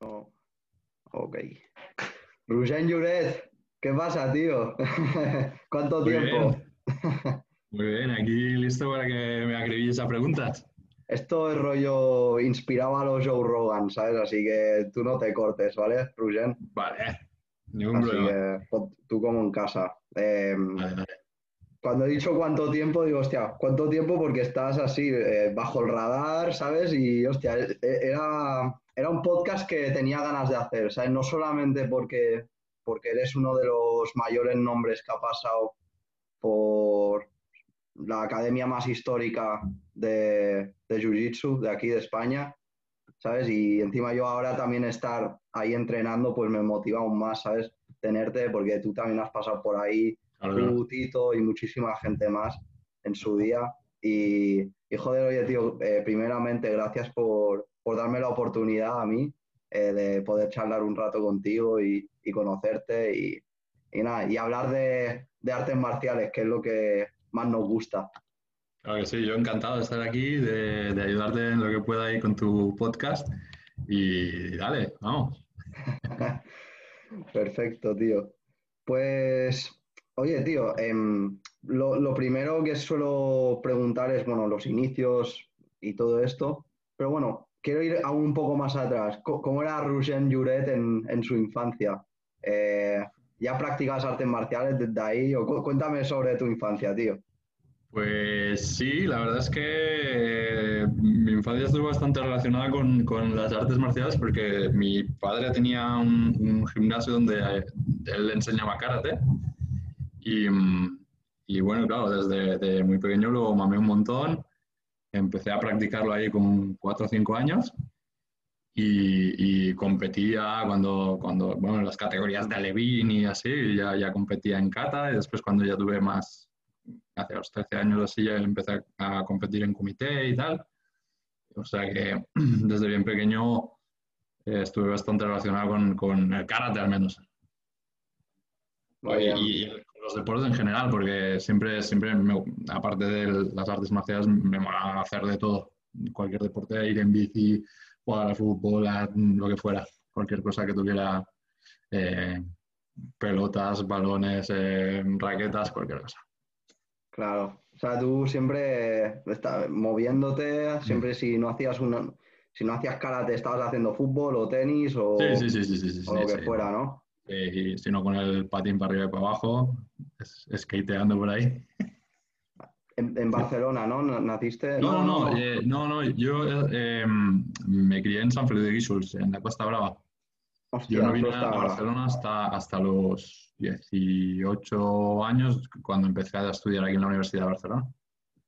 No. Ok. Rugén Lloret, ¿qué pasa, tío? ¿Cuánto Muy tiempo? bien. Muy bien, aquí listo para que me acribilles a preguntas. Esto es rollo inspirado a los Joe Rogan, ¿sabes? Así que tú no te cortes, ¿vale, Rugén? Vale, ningún Así problema. que tú como en casa. Eh, Vale, vale. Cuando he dicho cuánto tiempo, digo, hostia, ¿cuánto tiempo? Porque estás así, eh, bajo el radar, ¿sabes? Y, hostia, e- era, era un podcast que tenía ganas de hacer, ¿sabes? No solamente porque, porque eres uno de los mayores nombres que ha pasado por la academia más histórica de, de Jiu-Jitsu de aquí de España, ¿sabes? Y encima yo ahora también estar ahí entrenando, pues me motiva aún más, ¿sabes? Tenerte, porque tú también has pasado por ahí. Tú, Tito y muchísima gente más en su día. Y, y joder, oye, tío, eh, primeramente, gracias por, por darme la oportunidad a mí eh, de poder charlar un rato contigo y, y conocerte y, y nada, y hablar de, de artes marciales, que es lo que más nos gusta. Claro que sí, yo encantado de estar aquí, de, de ayudarte en lo que pueda ahí con tu podcast. Y dale, vamos. Perfecto, tío. Pues, oye, tío, em, lo, primero que suelo preguntar es, bueno, los inicios y todo esto, pero bueno, quiero ir aún un poco más atrás. ¿Cómo era Rushen Juret en, su infancia? Eh, ¿ya practicabas artes marciales desde ahí? O cu- cuéntame sobre tu infancia, tío. Pues sí, la verdad es que eh, mi infancia estuvo bastante relacionada con, con las artes marciales porque mi padre tenía un, un gimnasio donde eh, él enseñaba karate y, y bueno, claro, desde de muy pequeño lo mamé un montón, empecé a practicarlo ahí con 4 o 5 años y, y competía cuando, cuando, bueno, en las categorías de alevín y así, ya, ya competía en kata y después cuando ya tuve más hace los 13 años así ya empecé a competir en comité y tal. O sea que desde bien pequeño eh, estuve bastante relacionado con, con el karate al menos. Y, los deportes en general, porque siempre, siempre me- aparte de las artes marciales, me mola hacer de todo. Cualquier deporte, ir en bici, jugar al fútbol, a lo que fuera. Cualquier cosa que tuviera eh, pelotas, balones, eh, raquetas, cualquier cosa. Claro. O sea, tú siempre estás moviéndote, siempre si no hacías una, si no hacías karate, estabas haciendo fútbol o tenis o, Sí, sí, o lo que fuera, ¿no? Eh, y si no con el patín para arriba y para abajo, skateando por ahí. En, en Barcelona, ¿no? ¿No- ¿Naciste? No, no, no, eh, no, no, yo eh, me crié en San Feliu de Guíxols, en la Costa Brava. Hostia, Yo no vine a Barcelona hasta, hasta los 18 años, cuando empecé a estudiar aquí en la Universidad de Barcelona.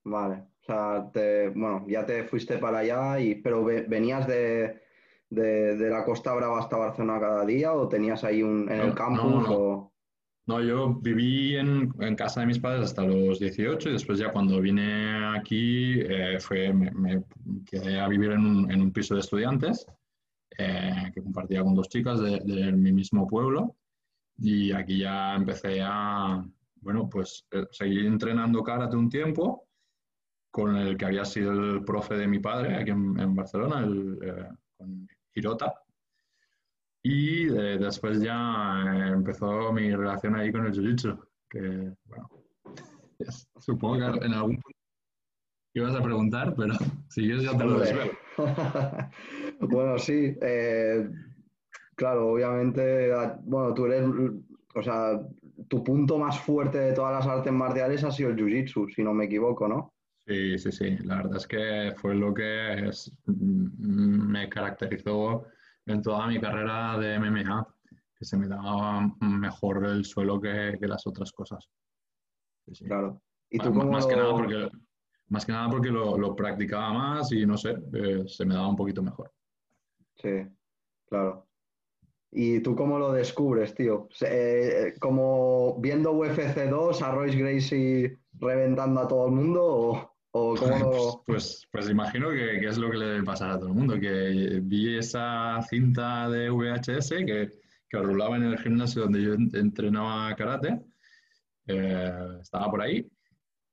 Vale. O sea, te, bueno, ya te fuiste para allá, y, pero ve- venías de, de, de la Costa Brava hasta Barcelona cada día o tenías ahí un, en No, el campus no, no. o... No, yo viví en, en casa de mis padres hasta los 18 y después ya cuando vine aquí eh, fue, me, me quedé a vivir en un, en un piso de estudiantes eh, que compartía con dos chicas de, de mi mismo pueblo y aquí ya empecé a, bueno, pues eh, seguir entrenando karate un tiempo con el que había sido el profe de mi padre aquí en, en Barcelona, el, eh, con Hirota. Y eh, después ya eh, empezó mi relación ahí con el jiu-jitsu, que, bueno, es- supongo que en algún punto ibas a preguntar, pero si quieres ya te lo desvelo. Bueno, sí. eh, claro, obviamente, a- bueno, tú eres, o sea, tu punto más fuerte de todas las artes marciales ha sido el jiu-jitsu, si no me equivoco, ¿no? Sí, sí, sí, la verdad es que fue lo que es- mm, me caracterizó en toda mi carrera de MMA, que se me daba mejor el suelo que, que las otras cosas. Sí, sí. Claro. ¿Y tú cómo más, que nada porque, más que nada porque lo, lo practicaba más y no sé, eh, se me daba un poquito mejor. Sí, claro. ¿Y tú cómo lo descubres, tío? Eh, ¿Como viendo UFC 2 a Royce Gracie reventando a todo el mundo o, o cómo Pues, lo... pues, pues imagino que, que es lo que le debe pasar a todo el mundo, que vi esa cinta de VHS que, que rulaba en el gimnasio donde yo en- entrenaba karate, eh, estaba por ahí,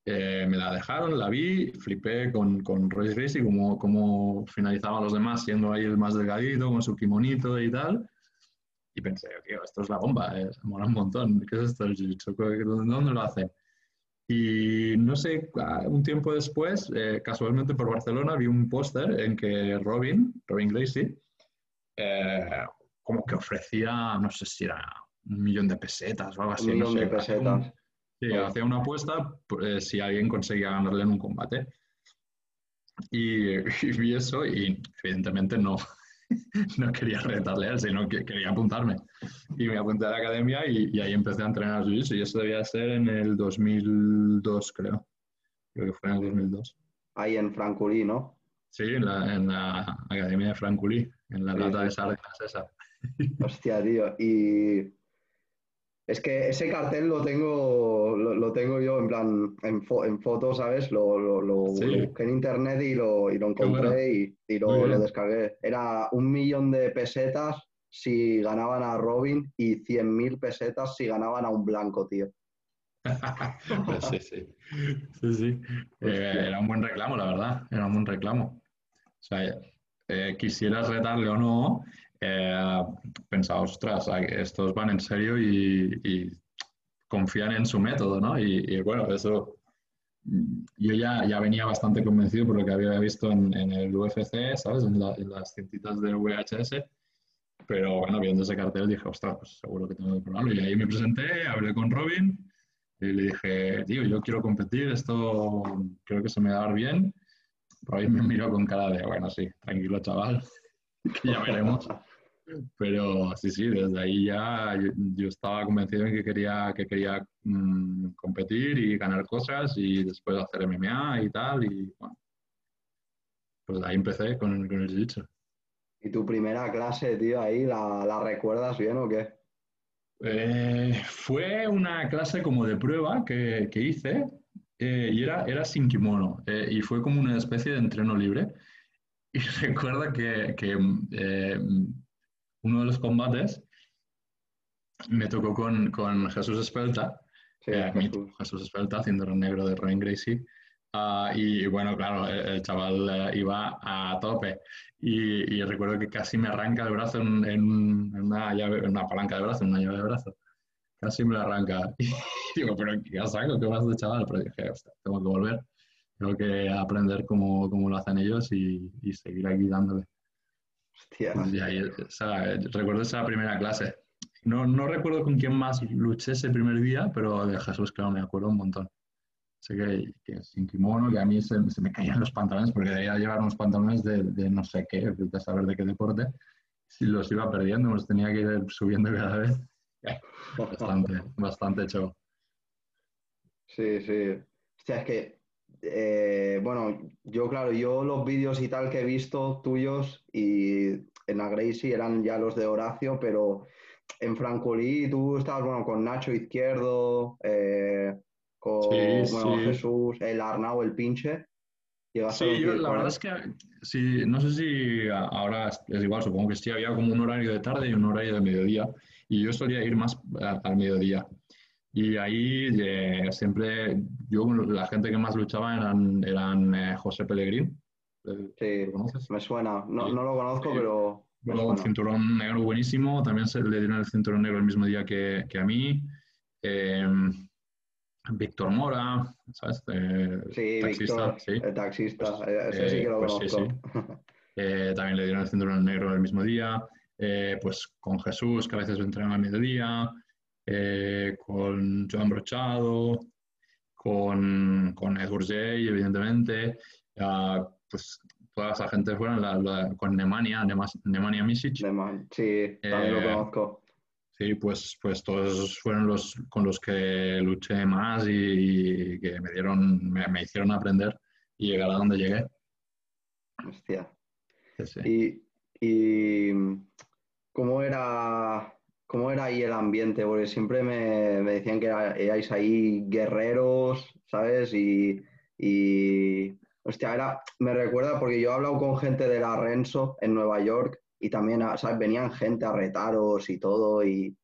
eh, me la dejaron, la vi, flipé con, con Royce Gracie, cómo, cómo finalizaban los demás siendo ahí el más delgadito, con su kimonito y tal. Y pensé, tío, esto es la bomba, eh, mola un montón. ¿Qué es esto? ¿Dónde lo hacen? Y no sé, un tiempo después, eh, casualmente por Barcelona, vi un póster en que Robin, Robin Gracie, eh, como que ofrecía, no sé si era un millón de pesetas o algo así. Un millón no sé, de pesetas. Sí, hacía una apuesta eh, si alguien conseguía ganarle en un combate. Y, y, vi eso y evidentemente no, no quería retarle a él, sino que quería apuntarme. Y me apunté a la academia y, y ahí empecé a entrenar jiu-jitsu y eso debía ser en el 2002, creo. Creo que fue en el 2002. Ahí en Franculí, ¿no? Sí, en la, en la academia de Franculí, en la Sí, lata sí, de sardinas esa. Hostia, tío. Y es que ese cartel lo tengo, lo, lo tengo yo en plan, en, fo- en fotos, ¿sabes? Lo, lo, lo- Sí. lo busqué en internet y lo, y lo Qué bueno. encontré y, y lo, descargué. Era un millón de pesetas si ganaban a Robin y cien mil pesetas si ganaban a un blanco, tío. Sí, sí. Sí, sí. Eh, era un buen reclamo, la verdad. Era un buen reclamo. O sea, eh, quisieras retarle o no, eh, pensaba, ostras, estos van en serio y, y confían en su método, ¿no? Y, y, bueno, eso mm, yo ya, ya venía bastante convencido por lo que había visto en, en el UFC, ¿sabes? En, la- en las cintitas de VHS. Pero bueno, viendo ese cartel dije, ostras, pues seguro que tengo que probarlo. Y ahí me presenté, hablé con Robin y le dije, tío, yo quiero competir, esto creo que se me va a dar bien. Robin me miró con cara de, bueno, sí, tranquilo, chaval, que ya veremos. Pero sí, sí, desde ahí ya yo, yo estaba convencido en que quería, que quería mm, competir y ganar cosas y después hacer MMA y tal. Y bueno, pues ahí empecé con, el- con el jiu-jitsu. ¿Y tu primera clase, tío, ahí, la, la recuerdas bien o qué? Eh, fue una clase como de prueba que, que hice eh, y era, era sin kimono eh, y fue como una especie de entreno libre. Y recuerdo que, que, eh, uno de los combates me tocó con, con Jesús Espelta, Sí, eh, Jesús. Jesús Espelta, cinturón negro de Ryan Gracie. Ah, y bueno, claro, el, el chaval eh, iba a tope. Y, y recuerdo que casi me arranca el brazo en, en una llave, en una palanca de brazo, en una llave de brazo. Casi me lo arranca. Y digo, pero ¿qué saco? ¿Qué brazo de chaval? Pero dije, "Hostia, tengo que volver. Tengo que aprender cómo, cómo lo hacen ellos y, y seguir aquí dándole. Hostia. Y ahí, recuerdo esa primera clase. No, no recuerdo con quién más luché ese primer día, pero de Jesús, claro, me acuerdo un montón. Sé que, que sin kimono, que a mí se, se me caían los pantalones, porque debía llevar unos pantalones de, de no sé qué, de saber de qué deporte. Si los iba perdiendo, los tenía que ir subiendo cada vez. Bastante, bastante show. Sí, sí. Hostia, es que, eh, bueno, yo, claro, yo los vídeos y tal que he visto tuyos y en la Gracie eran ya los de Horacio, pero en Francolí tú estabas, bueno, con Nacho Izquierdo, eh, con, Sí, bueno, sí. Jesús, el Arnau, el pinche. Llegaste Sí, yo la verdad es que sí, no sé si ahora es, igual, supongo que sí, había como un horario de tarde y un horario de mediodía, y yo solía ir más al mediodía. Y ahí eh, siempre, yo, la gente que más luchaba eran, eran eh, José Pellegrín, Sí, ¿lo conoces? me suena. No, Sí. no lo conozco, Sí. pero Luego un cinturón negro buenísimo, también se le dieron el cinturón negro el mismo día que, que a mí. Eh, Víctor Mora, ¿sabes? Eh, Sí, taxista, Víctor, sí. el taxista, Pues, eh, ese sí eh, que lo pues sí, conozco. Eh, también le dieron el cinturón negro el mismo día. Pues con Jesús, que a veces entrenan al mediodía. Eh, con Joan Brochado. Con, con Ed evidentemente. Ah, pues toda esa gente fueron la- la- con Nemanja, Nemanja Misic. De man. Sí, también lo Eh, conozco. Sí, pues, pues todos fueron los con los que luché más y, y que me dieron, me, me hicieron aprender y llegar a donde llegué. Hostia. Sí, sí. Y, y cómo era, cómo era ahí el ambiente, porque siempre me, me decían que era- erais ahí guerreros, ¿sabes? Y, y hostia, era, me recuerda porque yo he hablado con gente de la Renzo en Nueva York y también, ¿sabes? Venían gente a retaros y todo y,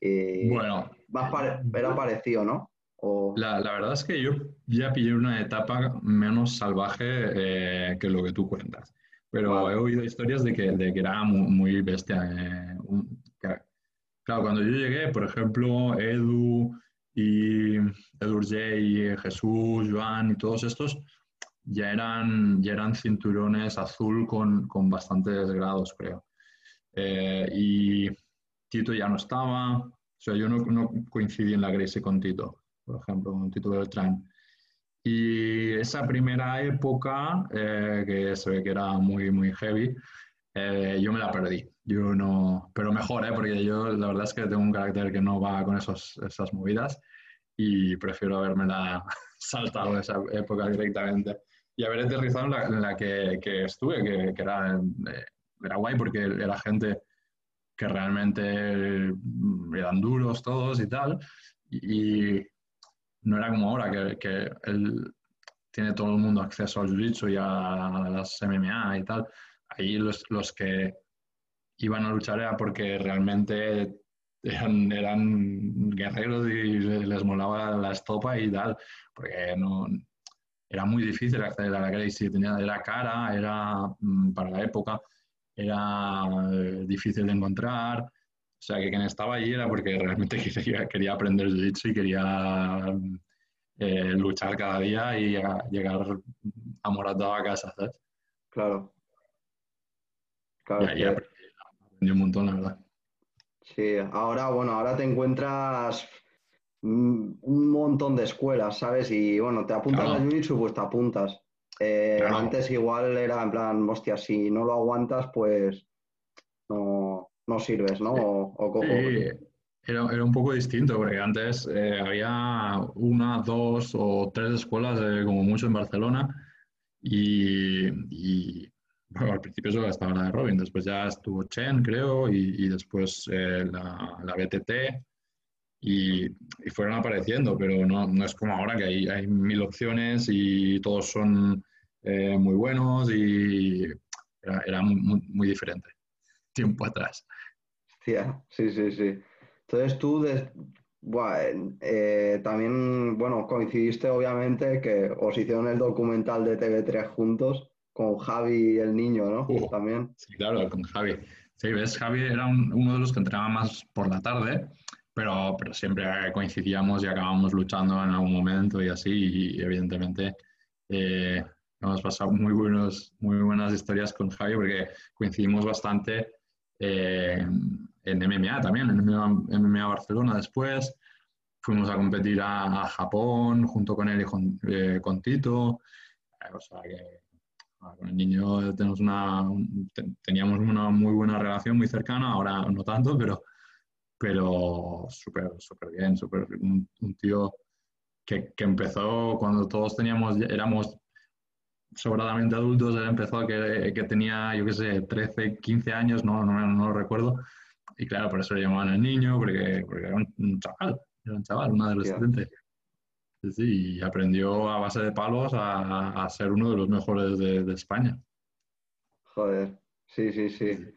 y Bueno, más pare- era parecido, ¿no? La, la, verdad es que yo ya pillé una etapa menos salvaje eh, que lo que tú cuentas. Pero he oído historias de que, de que era muy, bestia. Eh, claro, cuando yo llegué, por ejemplo, Edu y Edu y Jesús, Joan y todos estos ya eran, ya eran cinturones azul con, con bastantes grados, creo. Eh, y Tito ya no estaba, o sea, yo no, no coincidí en la Gracie con Tito, por ejemplo, con Tito Beltrán. Y esa primera época, eh, que se ve que era muy, muy heavy, eh, yo me la perdí. Yo no, pero mejor, ¿eh? porque yo la verdad es que tengo un carácter que no va con esos, esas movidas y prefiero haberme la saltado esa época directamente y haber aterrizado en la, en la que, que, estuve, que, que era, eh, era guay porque era gente que realmente mm, eran duros todos y tal. y, no era como ahora, que, que él tiene todo el mundo acceso al jiu-jitsu y a, las MMA y tal. Ahí los, los, que iban a luchar era porque realmente eran, guerreros y les molaba la estopa y tal, porque no, era muy difícil acceder a la Gracie, tenía, era cara, era mm, para la época, era eh, difícil de encontrar, o sea, que quien estaba allí era porque realmente quería, quería aprender jiu-jitsu y quería eh, luchar cada día y llegar amoratado a casa, ¿sabes? Claro. Claro y ahí aprendí, un montón, la verdad. Sí, ahora, bueno, ahora te encuentras un montón de escuelas, ¿sabes? Y bueno, te apuntas a Jiu-Jitsu, pues te apuntas. Eh, antes igual era en plan, hostia, si no lo aguantas, pues no, no sirves, ¿no? O, sí, era, era, un poco distinto, porque antes eh, había una, dos o tres escuelas, eh, como mucho en Barcelona, y, y bueno, al principio solo estaba la de Robin, después ya estuvo Chen, creo, y, después eh, la, la, BTT, y, fueron apareciendo, pero no, no, es como ahora que hay, hay mil opciones y todos son muy buenos y era, muy, diferente tiempo atrás. Sí, sí, sí. Entonces tú eh, también, bueno, coincidiste obviamente que os hicieron el documental de TV3 juntos con Javi el niño, ¿no? Uh, también. Sí, claro, con Javi. Sí, ves, Javi era uno de los que entrenaba más por la tarde, pero, pero siempre coincidíamos y acabamos luchando en algún momento y así, y evidentemente eh, hemos pasado muy, buenos, muy buenas historias con Javi porque coincidimos bastante eh, en MMA también, en MMA, Barcelona después. Fuimos a competir a, Japón junto con él y con, eh, Tito. Eh, o sea que con el niño tenemos una, teníamos una muy buena relación, muy cercana, ahora no tanto, pero, pero súper, súper bien, súper, un, tío que, que, empezó cuando todos teníamos, éramos sobradamente adultos, él empezó que, que tenía, yo qué sé, 13, 15 años, no, no, no, lo recuerdo. Y claro, por eso le llamaban el niño, porque, porque era un, chaval, era un chaval, un adolescente. Sí, sí, y aprendió a base de palos a, a ser uno de los mejores de, de, España. Joder, sí, sí, sí.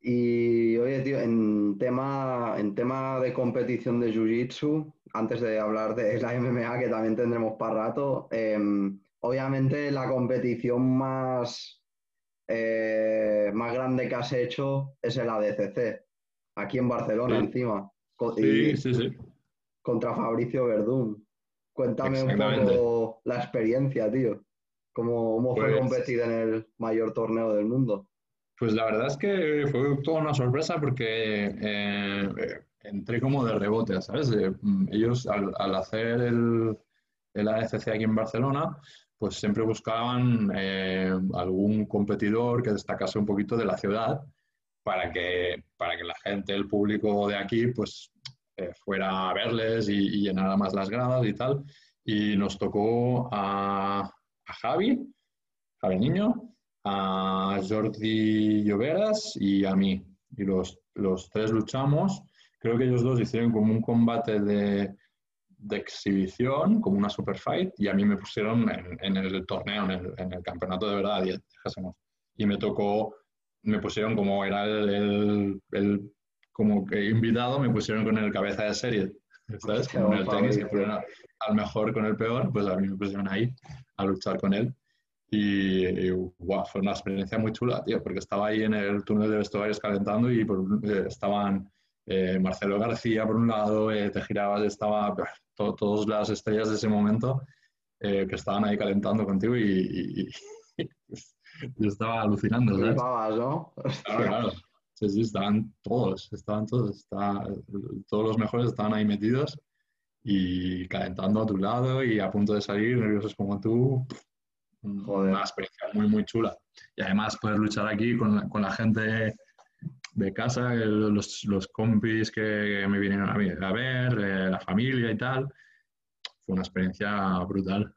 Y oye, tío, en tema, en tema de competición de Jiu-Jitsu, antes de hablar de la MMA, que también tendremos para rato, eh, obviamente la competición más, eh, más grande que has hecho es el ADCC, aquí en Barcelona encima. Sí, sí, sí. Contra Fabricio Verdún. Cuéntame un poco la experiencia, tío. ¿Cómo, fue pues competir en el mayor torneo del mundo? Pues la verdad es que fue toda una sorpresa porque eh, entré como de rebote, ¿sabes? Eh, ellos al, al hacer el, el ADCC aquí en Barcelona, pues siempre buscaban eh, algún competidor que destacase un poquito de la ciudad para que, para que la gente, el público de aquí, pues eh, fuera a verles y, llenara más las gradas y tal. Y nos tocó a, Javi, Javi Niño, a Jordi Lloveras y a mí. Y los, los tres luchamos. Creo que ellos dos hicieron como un combate de de exhibición, como una super fight, y a mí me pusieron en, el torneo, en el, campeonato de verdad, y me tocó, me pusieron como era el, como que invitado, me pusieron con el cabeza de serie ¿Sabes? Como en el tenis, que ponen al mejor con el peor, pues a mí me pusieron ahí a luchar con él. Y, fue una experiencia muy chula, tío, porque estaba ahí en el túnel de vestuarios calentando y eh, estaban eh, Marcelo García por un lado, eh, te girabas, estaba todas las estrellas de ese momento que estaban ahí calentando contigo y, yo estaba alucinando. ¿sabes? ¿no? Claro, claro. Sí, sí, estaban todos, estaban todos, todos los mejores estaban ahí metidos y calentando a tu lado y a punto de salir, nerviosos como tú. Una experiencia muy, muy chula. Y además poder luchar aquí con, con la gente de casa, los, los, compis que me vinieron a, a ver, eh, la familia y tal. Fue una experiencia brutal.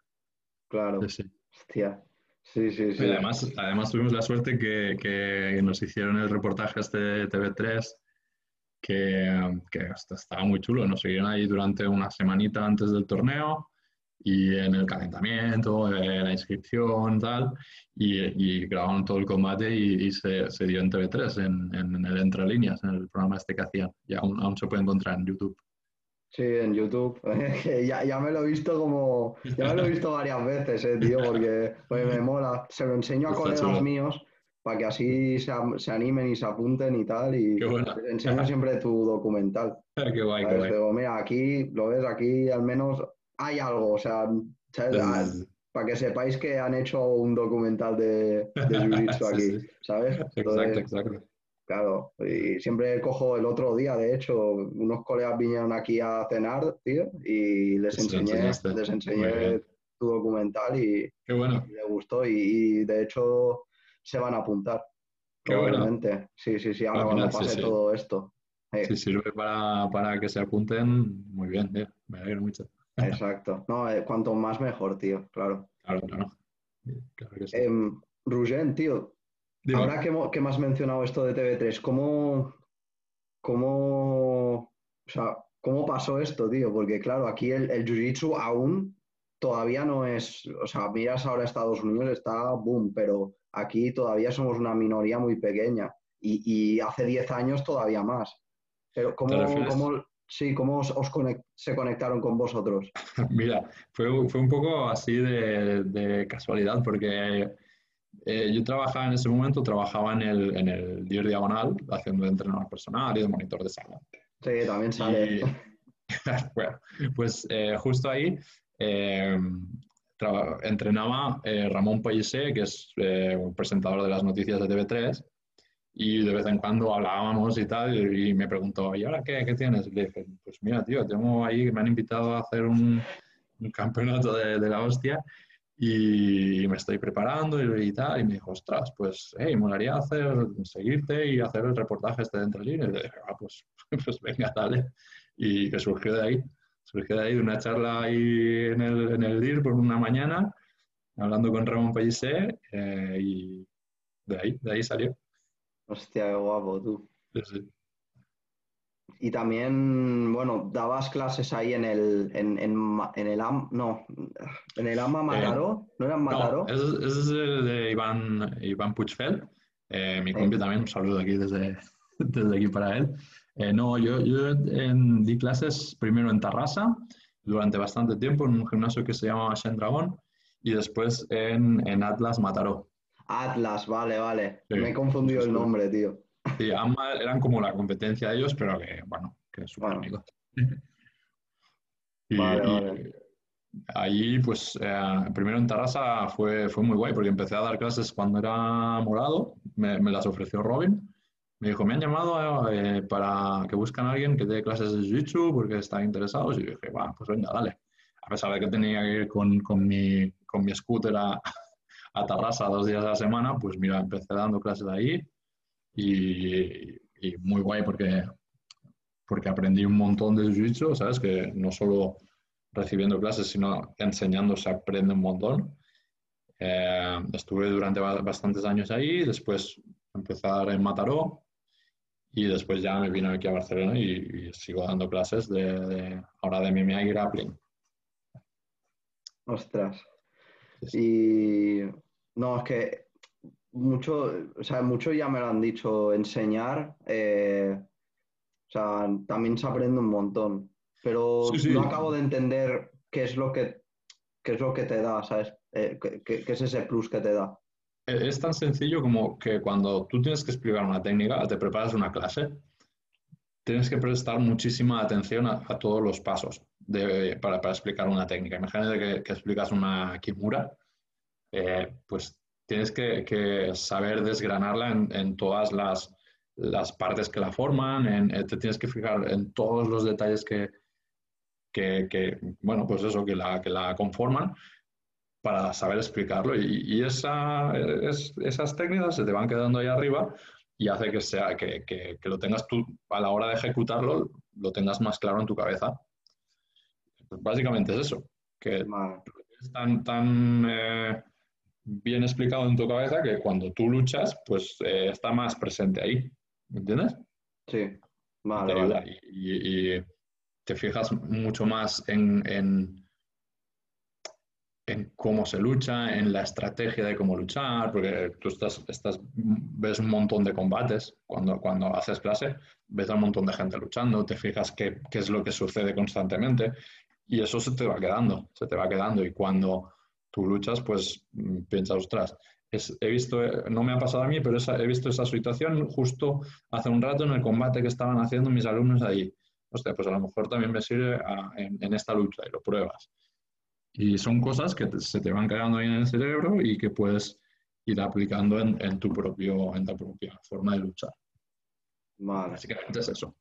Claro. Sí, Hostia. Sí, sí, sí. además, además tuvimos la suerte que, que, nos hicieron el reportaje este TV3, que, que estaba muy chulo. Nos siguieron ahí durante una semanita antes del torneo y en el calentamiento, en la inscripción, tal, y, y grabaron todo el combate y, se, se, dio en TV3, en, en, el Entre Líneas, en el programa este que hacían. Y aún, aún se puede encontrar en YouTube. Sí, en YouTube. ya, ya, me lo he visto como. Ya me lo he visto varias veces, eh, tío, porque, me mola. Se lo enseño a colegas míos para que así se, se, animen y se apunten y tal. Y les enseño siempre tu documental. qué guay, qué guay. mira, aquí, lo ves, aquí al menos hay algo, o sea, para que sepáis que han hecho un documental de, de Jiu-Jitsu aquí, ¿sabes? exacto, exacto. Claro, y siempre cojo el otro día, de hecho, unos colegas vinieron aquí a cenar, tío, y les enseñé, les enseñé tu documental y, Qué bueno. les gustó y, de hecho se van a apuntar. Qué bueno. Sí, sí, sí, ahora cuando pase todo esto. Si sirve para, para, que se apunten, muy bien, tío. me alegro mucho. Exacto. No, eh, cuanto más mejor, tío, claro. Claro, claro. claro que sí. eh, tío, Ahora que, que, me has mencionado esto de TV3, ¿cómo, cómo, o sea, ¿cómo pasó esto, tío? Porque claro, aquí el, el Jiu-Jitsu aún todavía no es, o sea, miras ahora Estados Unidos, está boom, pero aquí todavía somos una minoría muy pequeña y, y hace 10 años todavía más. Pero ¿cómo, cómo, sí, cómo os, se conectaron con vosotros? Mira, fue, fue un poco así de, de casualidad porque eh, yo trabajaba en ese momento, trabajaba en el, en el DIR Diagonal, haciendo de entrenador personal y de monitor de sala. Sí, también sale. bueno, pues eh, justo ahí eh, entrenaba Ramón Pellicer, que es un presentador de las noticias de TV3, y de vez en cuando hablábamos y tal, y me preguntó, ¿y ahora qué, qué tienes? Y le dije, pues mira, tío, tengo ahí, me han invitado a hacer un, un campeonato de, de la hostia y me estoy preparando y, tal, y me dijo, ostras, pues, hey, molaría hacer, seguirte y hacer el reportaje este de entre líneas. Y le dije, ah, pues, pues venga, dale. Y que surgió de ahí, surgió de ahí, de una charla ahí en el, en el DIR por una mañana, hablando con Ramón Pellicer, eh, y de ahí, de ahí salió. Hostia, qué guapo, tú. Sí, sí. Y también, bueno, dabas clases ahí en el, en, en, en el AM, no, en el AMA eh, Mataró, ¿no era Mataró? No, ese, es de Iván, Iván Puchfeld, eh, mi compi también, un saludo aquí desde, desde aquí para él. Eh, no, yo, yo di clases primero en Tarrasa, durante bastante tiempo, en un gimnasio que se llama Shen Dragon, y después en, en Atlas Mataró. Atlas, vale, vale. Me he confundido el nombre, tío. Sí, eran como la competencia de ellos, pero que, bueno, que es bueno. amigos. y, vale, ahí, pues, eh, primero en Tarrasa fue, fue muy guay, porque empecé a dar clases cuando era morado, me, me las ofreció Robin. Me dijo, me han llamado eh, para que buscan a alguien que dé clases de Jiu-Jitsu porque están interesados. Y yo dije, bueno, pues venga, dale. A pesar de que tenía que ir con, con, mi, con mi scooter a, a Tarrasa dos días a la semana, pues mira, empecé dando clases ahí y, muy guay porque, porque aprendí un montón de jiu-jitsu, ¿sabes? Que no solo recibiendo clases, sino enseñando se aprende un montón. Eh, estuve durante bastantes años ahí, después dar en Mataró y después ya me vine aquí a Barcelona y, sigo dando clases de, ahora de MMA y grappling. Ostras. Y no, es que mucho, o sea, mucho ya me lo han dicho, enseñar, eh, o sea, también se aprende un montón. pero Sí, sí. no acabo de entender qué es lo que, qué es lo que te da, ¿sabes? Eh, ¿qué, qué- es ese plus que te da? Eh, Es tan sencillo como que cuando tú tienes que explicar una técnica, te preparas una clase, tienes que prestar muchísima atención a, a todos los pasos de- para, para explicar una técnica. Imagínate que, que explicas una kimura, eh, pues tienes que, que saber desgranarla en, en todas las, las partes que la forman, en- eh, te tienes que fijar en todos los detalles que, que, que, bueno, pues eso, que la, que la conforman para saber explicarlo. Y, y esa, es- esas técnicas se te van quedando ahí arriba y hace que, sea, que, que- que lo tengas tú, a la hora de ejecutarlo, lo tengas más claro en tu cabeza. Pues básicamente es eso, que es tan, tan eh, bien explicado en tu cabeza que cuando tú luchas, pues eh, está más presente ahí. ¿Me entiendes? sí, vale, te ayuda vale. y, y- y te fijas mucho más en, en, en cómo se lucha, en la estrategia de cómo luchar, porque tú estás, estás, ves un montón de combates cuando, cuando haces clase, ves a un montón de gente luchando, te fijas qué, qué es lo que sucede constantemente y eso se te va quedando, se te va quedando y cuando tú luchas, pues mm, piensas, ostras, es- he visto, eh, no me ha pasado a mí, pero esa- he visto esa situación justo hace un rato en el combate que estaban haciendo mis alumnos ahí. Hostia, pues a lo mejor también me sirve a- en, en esta lucha y lo pruebas. Y son cosas que te- se te van quedando ahí en el cerebro y que puedes ir aplicando en, en tu, propio, en tu propia forma de luchar. Vale, Básicamente es eso.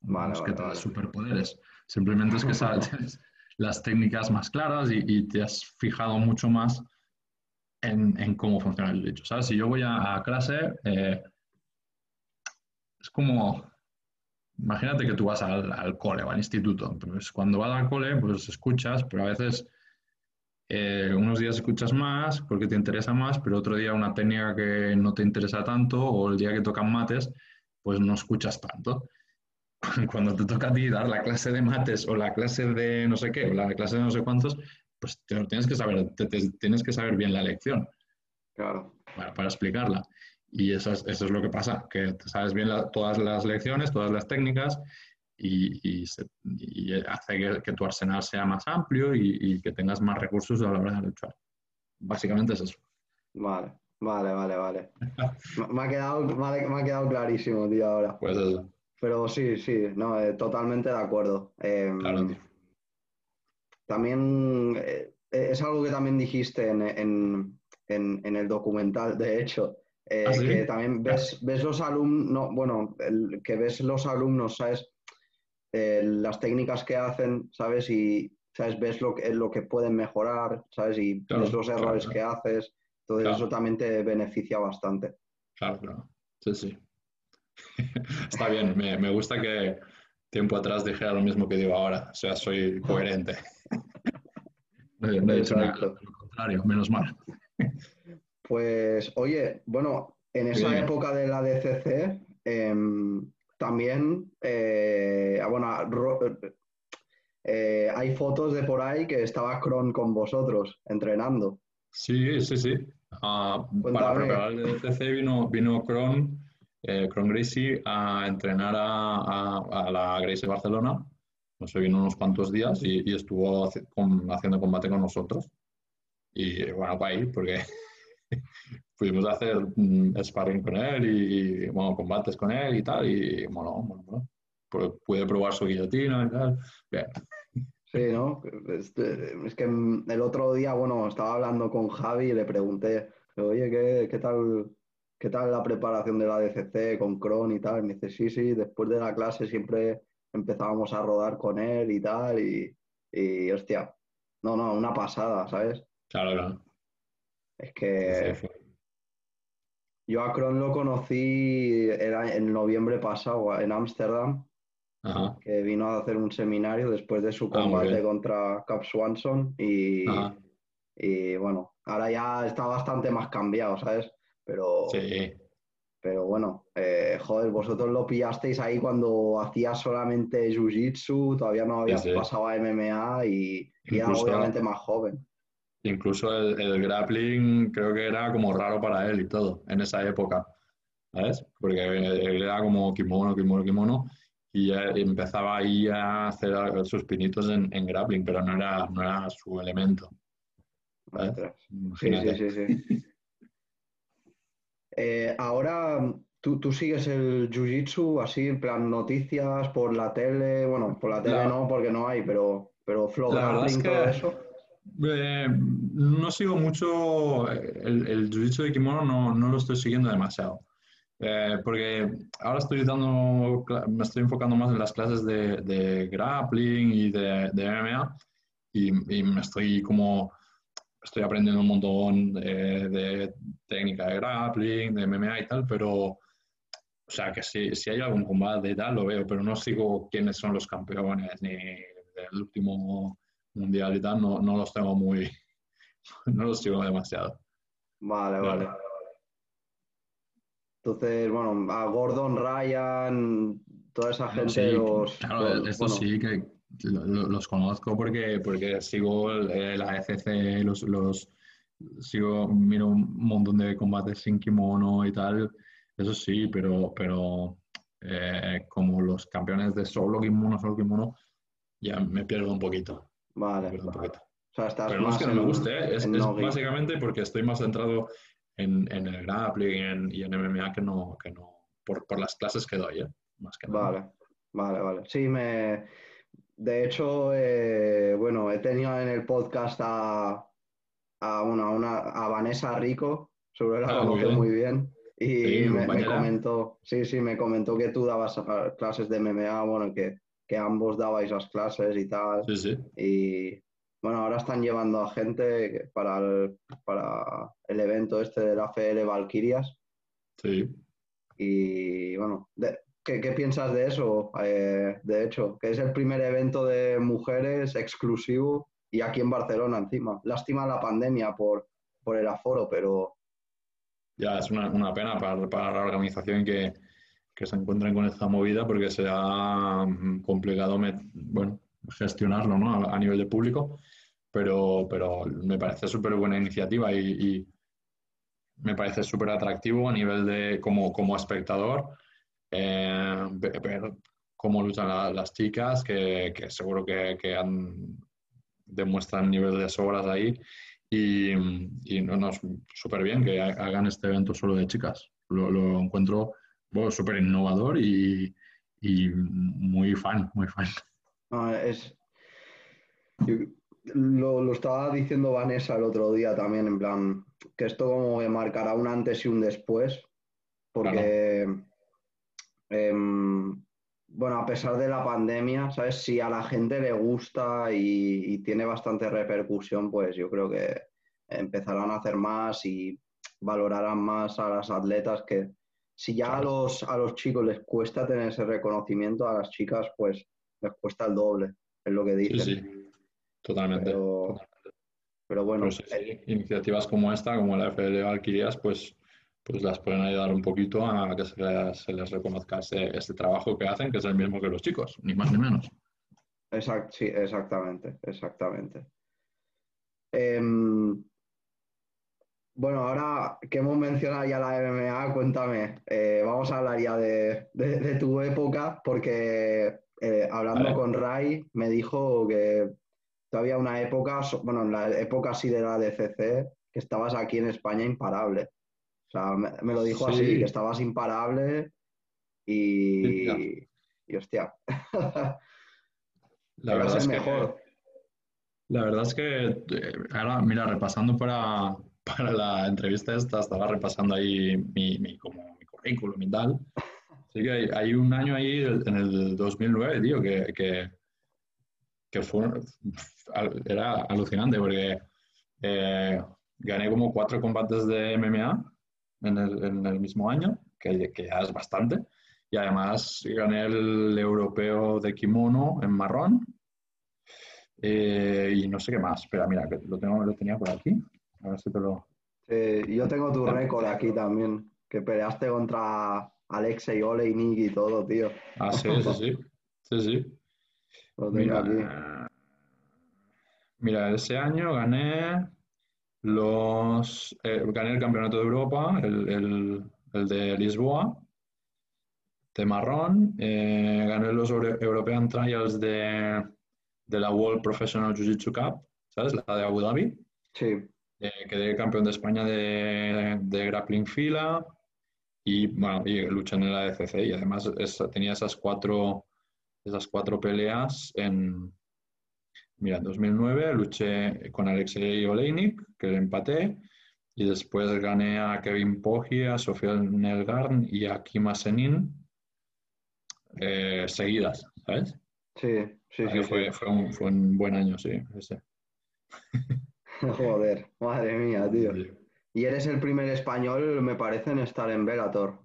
Vale, no es vale, que te vale. superpoderes, simplemente es que sabes las técnicas más claras y, te has fijado mucho más en, cómo funciona el dicho. ¿Sabes? Si yo voy a, clase, eh, es como, imagínate que tú vas al, al cole o al instituto. Pues cuando vas al cole, pues escuchas, pero a veces eh, unos días escuchas más porque te interesa más, pero otro día una técnica que no te interesa tanto o el día que tocan mates, pues no escuchas tanto. Cuando te toca a ti dar la clase de mates o la clase de no sé qué o la clase de no sé cuántos, pues te lo tienes que saber, te- te- tienes que saber bien la lección claro. para, para explicarla. Y eso es, eso es lo que pasa, que te sabes bien la- todas las lecciones, todas las técnicas y, y se- y hace que, que tu arsenal sea más amplio y, y que tengas más recursos a la hora de luchar. Básicamente es eso. Vale, vale, vale, vale. Me- ha quedado, me ha, me ha quedado clarísimo, tío, ahora. Pues eso, Pero sí, sí, no, eh, totalmente de acuerdo. Em, claro. También eh, es algo que también dijiste en, en- en- en el documental, de hecho, eh, ¿Ah, sí? que también ves, ves los alumnos, bueno, el- que ves los alumnos, ¿sabes? Eh, las técnicas que hacen, ¿sabes? Y, ¿sabes? Ves lo que, lo que pueden mejorar, ¿sabes? Y Claro, ves los errores claro. que haces. Entonces eso también te beneficia bastante. Claro, claro. Sí, sí. Está bien, me, me gusta que tiempo atrás dijera lo mismo que digo ahora. O sea, soy coherente. No, he- no he dicho nada, lo contrario, menos mal. Pues, oye, bueno, en esa época de la DCC, em, también, eh, ah, bueno, ro- eh, hay fotos de por ahí que estaba Kron con vosotros entrenando. Sí, sí, sí. Ah, para preparar el DCC vino, vino Kron, eh, Kron Gracie a entrenar a, a- a la Gracie Barcelona. No sé, vino unos cuantos días y, y estuvo haci- con- haciendo combate con nosotros. Y bueno, para ahí, porque pudimos hacer mm, sparring con él y, y, bueno, combates con él y tal. Y bueno, bueno, bueno. Pu- Pude probar su guillotina y tal. Bien. Sí, ¿no? Este, Es que mm, el otro día, bueno, estaba hablando con Javi y le pregunté, oye, ¿qué, qué tal, qué tal la preparación de la DCC con Kron y tal? Me dice, sí, sí, después de la clase siempre empezábamos a rodar con él y tal, y, y hostia, no, no, una pasada, ¿sabes? Claro, claro. Es que sí, yo a Kron lo conocí en noviembre pasado en Ámsterdam, que vino a hacer un seminario después de su Ah, combate contra Cap Swanson y... Y bueno, ahora ya está bastante más cambiado, ¿sabes? Pero, Sí, pero bueno, eh, joder, vosotros lo pillasteis ahí cuando hacías solamente Jiu-Jitsu, todavía no habías sí. pasado a MMA y, y era obviamente más joven. Incluso el, el grappling creo que era como raro para él y todo en esa época, ¿sabes? Porque él era como kimono, kimono, kimono. y empezaba ahí a hacer sus pinitos en, en grappling, pero no era, no era su elemento. Sí, sí, sí, sí. Eh, ahora, ¿tú, ¿tú, sigues el jiu-jitsu así, en plan noticias por la tele? Bueno, por la tele no, porque no hay, pero, pero flow grappling, todo eso. Eh, no sigo mucho el, el jiu-jitsu de kimono, no, no, lo estoy siguiendo demasiado. Eh, porque ahora estoy dando, me estoy enfocando más en las clases de, de grappling y de, de MMA y, y, me estoy como, estoy aprendiendo un montón de, de, técnica de grappling, de MMA y tal, pero, o sea, que si, si hay algún combate y tal, lo veo, pero no sigo quiénes son los campeones ni del último mundial y tal, no, no los tengo muy, no los sigo demasiado. Vale, vale. Entonces, bueno, a Gordon, Ryan, toda esa gente sí, los... Claro, esto bueno. sí que los conozco porque, porque sigo la ECC, los, los, sigo, miro un montón de combates sin kimono y tal, eso sí, pero, pero eh, como los campeones de solo kimono, solo kimono, ya me pierdo un poquito. Vale. Me pierdo un poquito. O sea, estás pero no es que no me guste, ¿eh? es, es no básicamente porque estoy más centrado en, en el grappling en, y en MMA que no, que no por, por las clases que doy, ¿eh? más que Vale, nada. vale, vale. Sí, me... De hecho, eh, bueno, he tenido en el podcast a, a, una, una, a Vanessa Rico, sobre la Ah, muy bien. muy bien, y Sí, me, comentó, sí, sí, me comentó que tú dabas ah, clases de MMA, bueno, que, que ambos dabais las clases y tal. Sí, sí. Y bueno, ahora están llevando a gente para el, para el evento este de la FL Valkyrias. Sí. Y bueno, de- ¿qué, qué piensas de eso? Eh, de hecho, que es el primer evento de mujeres exclusivo y aquí en Barcelona encima. Lástima la pandemia por, por el aforo, pero Ya es una, una pena para, para la organización que, que se encuentren con esta movida porque será mm, complicado bueno, gestionarlo ¿no? a, a nivel de público, pero, pero me parece súper buena iniciativa y, y me parece súper atractivo a nivel de como, como espectador eh, ver cómo luchan la- las chicas, que, que seguro que, que han, demuestran nivel de sobras ahí y, y no, no, súper bien que ha- hagan este evento solo de chicas. Lo, lo encuentro bueno, súper innovador y, y muy fan, muy fan. no, es... lo estaba diciendo Vanessa el otro día también, en plan, que esto como que marcará un antes y un después, porque, em, bueno, a pesar de la pandemia, ¿sabes? Si a la gente le gusta y, y tiene bastante repercusión, pues yo creo que empezarán a hacer más y valorarán más a las atletas que si ya a los, a los chicos les cuesta tener ese reconocimiento, a las chicas pues les cuesta el doble, es lo que Sí, dicen. sí, totalmente. Pero, totalmente. pero bueno, Pero sí, sí, Iniciativas como esta, como la FL Valkyrias, pues, pues las pueden ayudar un poquito a que se les, se les reconozca ese, ese trabajo que hacen, que es el mismo que los chicos, ni más ni menos. exact- sí, exactamente, exactamente. Em, bueno, ahora que hemos mencionado ya la MMA, cuéntame, eh, vamos a hablar ya de, de- de tu época, porque eh, hablando Vale. con Ray me dijo que todavía una época, bueno, en la época así de la DCC, que estabas aquí en España imparable. Sea, me, me lo dijo así, Sí. que estabas imparable Sí, y, y hostia, La verdad es que mejor. La verdad es que eh, ahora, mira, repasando para, para la entrevista esta, estaba repasando ahí mi, mi, como mi currículum y tal. Así que hay, hay un año ahí, en el 2009, tío, que, que, que fue, era alucinante porque eh, gané como cuatro combates de MMA en el, en el mismo año, que, que ya es bastante. Y además gané el europeo de kimono en marrón. Eh, y no sé qué más. Espera, mira, que lo, tengo, lo tenía por aquí. A ver si te lo. Yo tengo tu récord aquí también, que peleaste contra Alexei Oleinik y todo, tío. Ah, sí, sí, sí. Sí, sí. Lo tengo Mira, aquí. mira, ese año gané los. eh, gané el campeonato de Europa, el, el- el de Lisboa. de marrón, eh, gané los European Trials de, de la World Professional Jiu-Jitsu Cup, ¿sabes? La de Abu Dhabi. Sí. Eh, quedé campeón de España de, de, grappling fila y, bueno, y luché en la ADCC y además tenía esas cuatro, esas cuatro peleas en, mira, en 2009 luché con Alexei Oleinik, que le empaté, y después gané a Kevin Poggi, a Sofía Nelgarn y a Kima Senin eh, seguidas, ¿sabes? Sí, sí, sí, fue, Fue, un, fue, un, buen año, sí, ese. Joder, madre mía, tío. Y eres el primer español, me parece, en estar en Velator,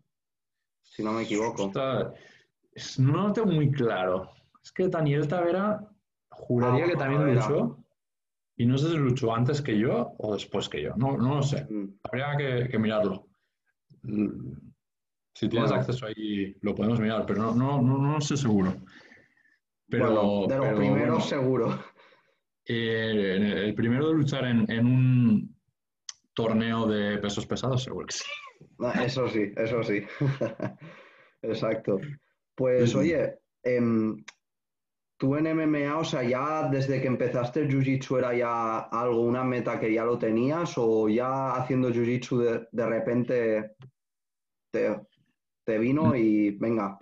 si no me equivoco. no lo tengo muy claro. Es que Daniel Tavera juraría ah, que también luchó. Y no sé si luchó antes que yo o después que yo. No, no lo sé. Mm. Habría que, mirarlo. Si tienes acceso ahí, lo podemos mirar, pero no, no, no, no sé seguro. Pero, de los primeros seguro. Eh, el primero de luchar en, un torneo de pesos pesados, seguro que sí. Ah, eso sí, eso sí. Exacto. Pues oye, em, tú en MMA, o sea, ya desde que empezaste el Jiu-Jitsu era ya algo, una meta que ya lo tenías o ya haciendo Jiu-Jitsu de, repente te, vino y venga,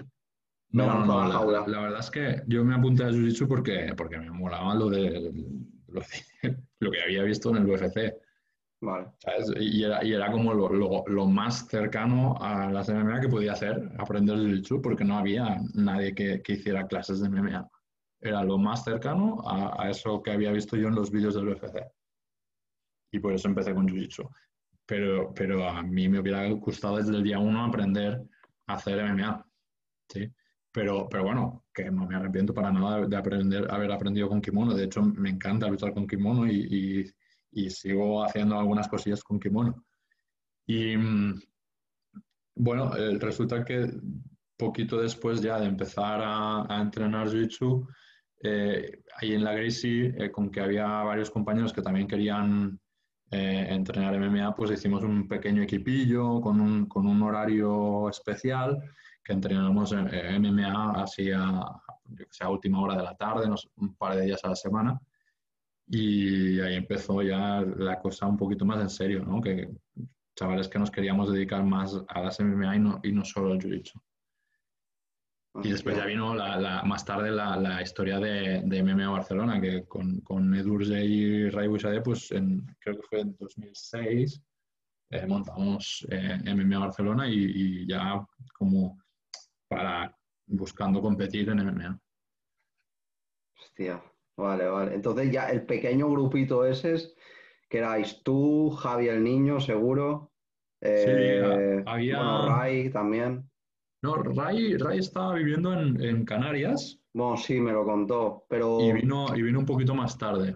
no, no, la, la, verdad es que yo me apunté a Jiu-Jitsu porque, porque me molaba lo de, lo, que había visto en el UFC. Vale. Y, era, y era como lo, lo, más cercano a las MMA que podía hacer, aprender Jiu-Jitsu, porque no había nadie que, que, hiciera clases de MMA. Era lo más cercano a, a, eso que había visto yo en los vídeos del UFC. Y por eso empecé con Jiu-Jitsu. Pero, pero a mí me hubiera gustado desde el día uno aprender a hacer MMA. ¿sí? Pero, pero bueno, que no me arrepiento para nada de aprender, haber aprendido con kimono. De hecho, me encanta luchar con kimono y, y, sigo haciendo algunas cosillas con kimono. Y mm, bueno, resulta que poquito después ya de empezar a, entrenar Jiu-Jitsu, eh, ahí en la Gracie, eh, con que había varios compañeros que también querían eh, entrenar MMA, pues hicimos un pequeño equipillo con un, con un horario especial que entrenamos en, MMA así a, a última hora de la tarde, un par de días a la semana. Y ahí empezó ya la cosa un poquito más en serio, ¿no? Que chavales que nos queríamos dedicar más a las MMA y no, y no solo al jiu-jitsu. Y después ya vino la, más tarde la, la historia de, de, MMA Barcelona, que con, con Edurge y Ray Bushade, pues en, creo que fue en 2006, eh, montamos eh, MMA Barcelona y, y, ya como para buscando competir en MMA. Hostia, vale, vale. Entonces ya el pequeño grupito ese es, que erais tú, Javi el niño, seguro. Eh, había... Bueno, Ray también. No, Ray, Ray estaba viviendo en, Canarias. Bueno, sí, me lo contó, pero... Y vino, y vino un poquito más tarde.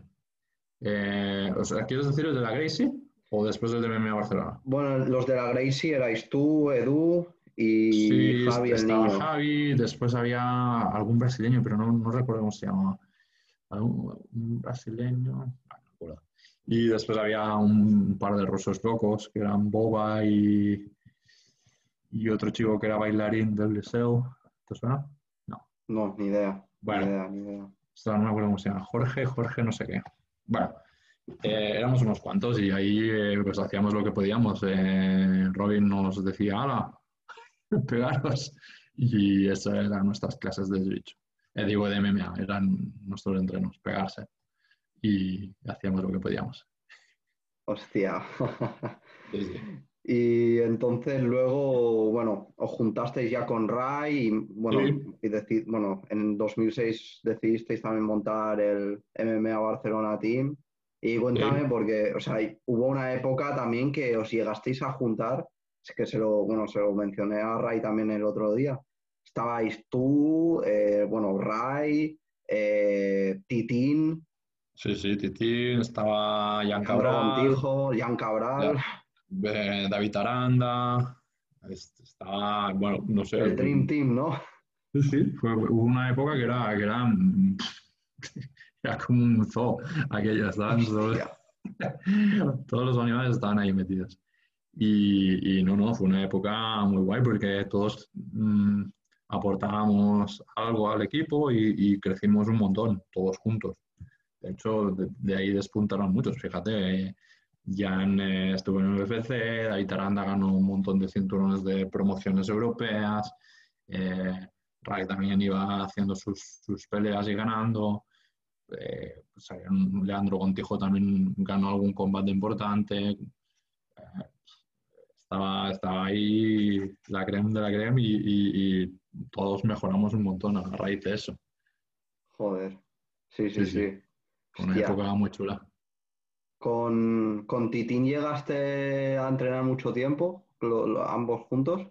Eh, o sea, ¿Quieres decir el de la Gracie o después del de MMA Barcelona? Bueno, los de la Gracie erais tú, Edu, y Javi el niño. Javi, después había algún brasileño, pero no, no recuerdo cómo se llamaba. Un brasileño, ah, Y después había un par de rusos locos, que eran Boba y, y otro chico que era bailarín del liceo. ¿Te suena? No. No, ni idea. Bueno, ni idea, ni idea. No me acuerdo cómo se llama. Jorge, Jorge, no sé qué. Bueno, eh, éramos unos cuantos y ahí eh, pues hacíamos lo que podíamos. Eh, Robin nos decía, ala, pegaros. Y esas eran nuestras clases de eh, digo, de MMA, eran nuestros entrenos, pegarse. Y hacíamos lo que podíamos. Hostia. Y entonces luego, bueno, os juntasteis ya con Ray y, bueno, y decid, bueno, en 2006 decidisteis también montar el MMA Barcelona Team. Y cuéntame, porque, o sea, hubo una época también que os llegasteis a juntar es que se lo, bueno, se lo mencioné a Ray también el otro día. Estabais tú, eh, bueno, Ray, eh, Titín. Sí, sí, Titín, estaba Jan Cabral. Jan Cabral. David Aranda, estaba, bueno, no sé. El Dream Team, ¿no? Sí, sí, fue, hubo una época que era, que era, era como un zoo, aquella, estaban todos, todos los animales estaban ahí metidos. Y, no, no, fue una época muy guay porque todos, mm, aportábamos algo al equipo y, crecimos un montón, todos juntos. De hecho, de, ahí despuntaron muchos. Fíjate, Jan eh, estuvo en el UFC, Aitaranda ganó un montón de cinturones de promociones europeas, eh, Ray también iba haciendo sus, sus peleas y ganando. Eh, pues, Leandro Contijo también ganó algún combate importante. Eh, estaba, estaba ahí la creme de la creme y, todos mejoramos un montón a raíz de eso. Joder. Sí, sí, sí. Una época muy chula. ¿Con, ¿Con Titín llegaste a entrenar mucho tiempo, ambos juntos?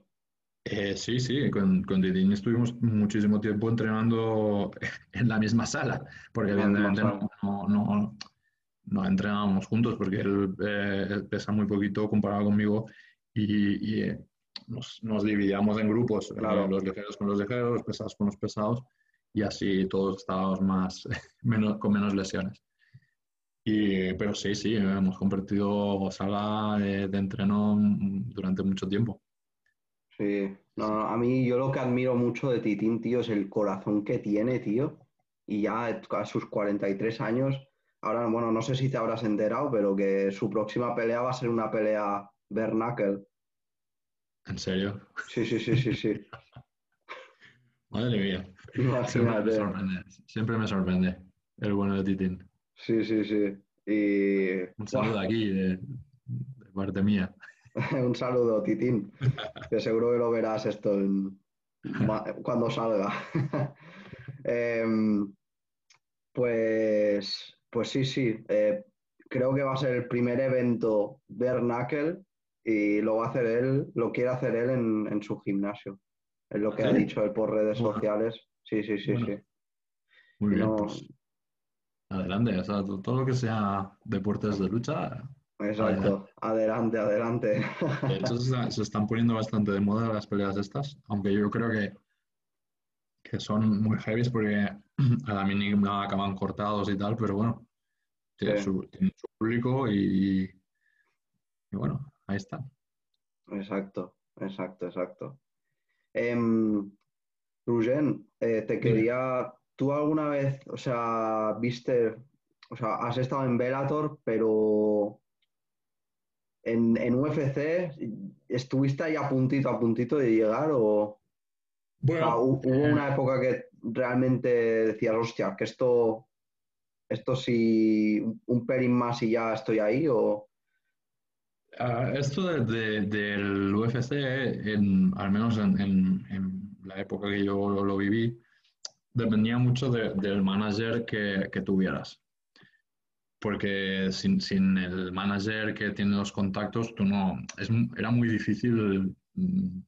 Eh, sí, sí, con, con Didín estuvimos muchísimo tiempo entrenando en la misma sala, porque evidentemente no, no, no, entrenábamos juntos, porque eh, él, pesa muy poquito comparado conmigo y, eh, nos, nos, dividíamos en grupos, los ligeros con los ligeros, los pesados con los pesados, y así todos estábamos más, menos, con menos lesiones. Y, pero sí, sí, hemos convertido sala de entreno durante mucho tiempo. Sí, no, a mí yo lo que admiro mucho de Titín, tío, es el corazón que tiene, tío. Y ya a sus 43 años, ahora, bueno, no sé si te habrás enterado, pero que su próxima pelea va a ser una pelea Bernacle. ¿En serio? Sí, sí, sí, sí, sí. Madre mía. Siempre me, sorprende, siempre me sorprende el bueno de Titín. Sí, sí, sí. Y... Un saludo aquí de parte mía. Un saludo, Titín, que seguro que lo verás esto cuando salga. Em, pues, pues sí, sí. Eh, creo que va a ser el primer evento Bernacle y lo va a hacer él, lo quiere hacer él en, su gimnasio. Es lo que ha dicho él por redes sociales. Sí, sí, sí, sí. Muy bien. Pues, adelante, todo lo que sea deportes de lucha, Exacto, adelante, adelante. De hecho, se, están poniendo bastante de moda las peleas estas, aunque yo creo que, que son muy heavy porque a la mínima acaban cortados y tal, pero bueno, tienen, su, público y, bueno, ahí está. Exacto, exacto, exacto. Eh, eh, te quería, ¿tú alguna vez, o sea, viste, o sea, has estado en Velator, pero en, en UFC, ¿estuviste ahí a puntito, a puntito de llegar o...? Bueno, hubo eh, una época que realmente decías, hostia, que esto, esto sí, un pelín más y ya estoy ahí o... Ah, esto del UFC, en, al menos en, la época que yo lo, viví, dependía mucho del manager que, que, tuvieras porque sin, sin, el manager que tiene los contactos, tú no, es, era muy difícil, mm,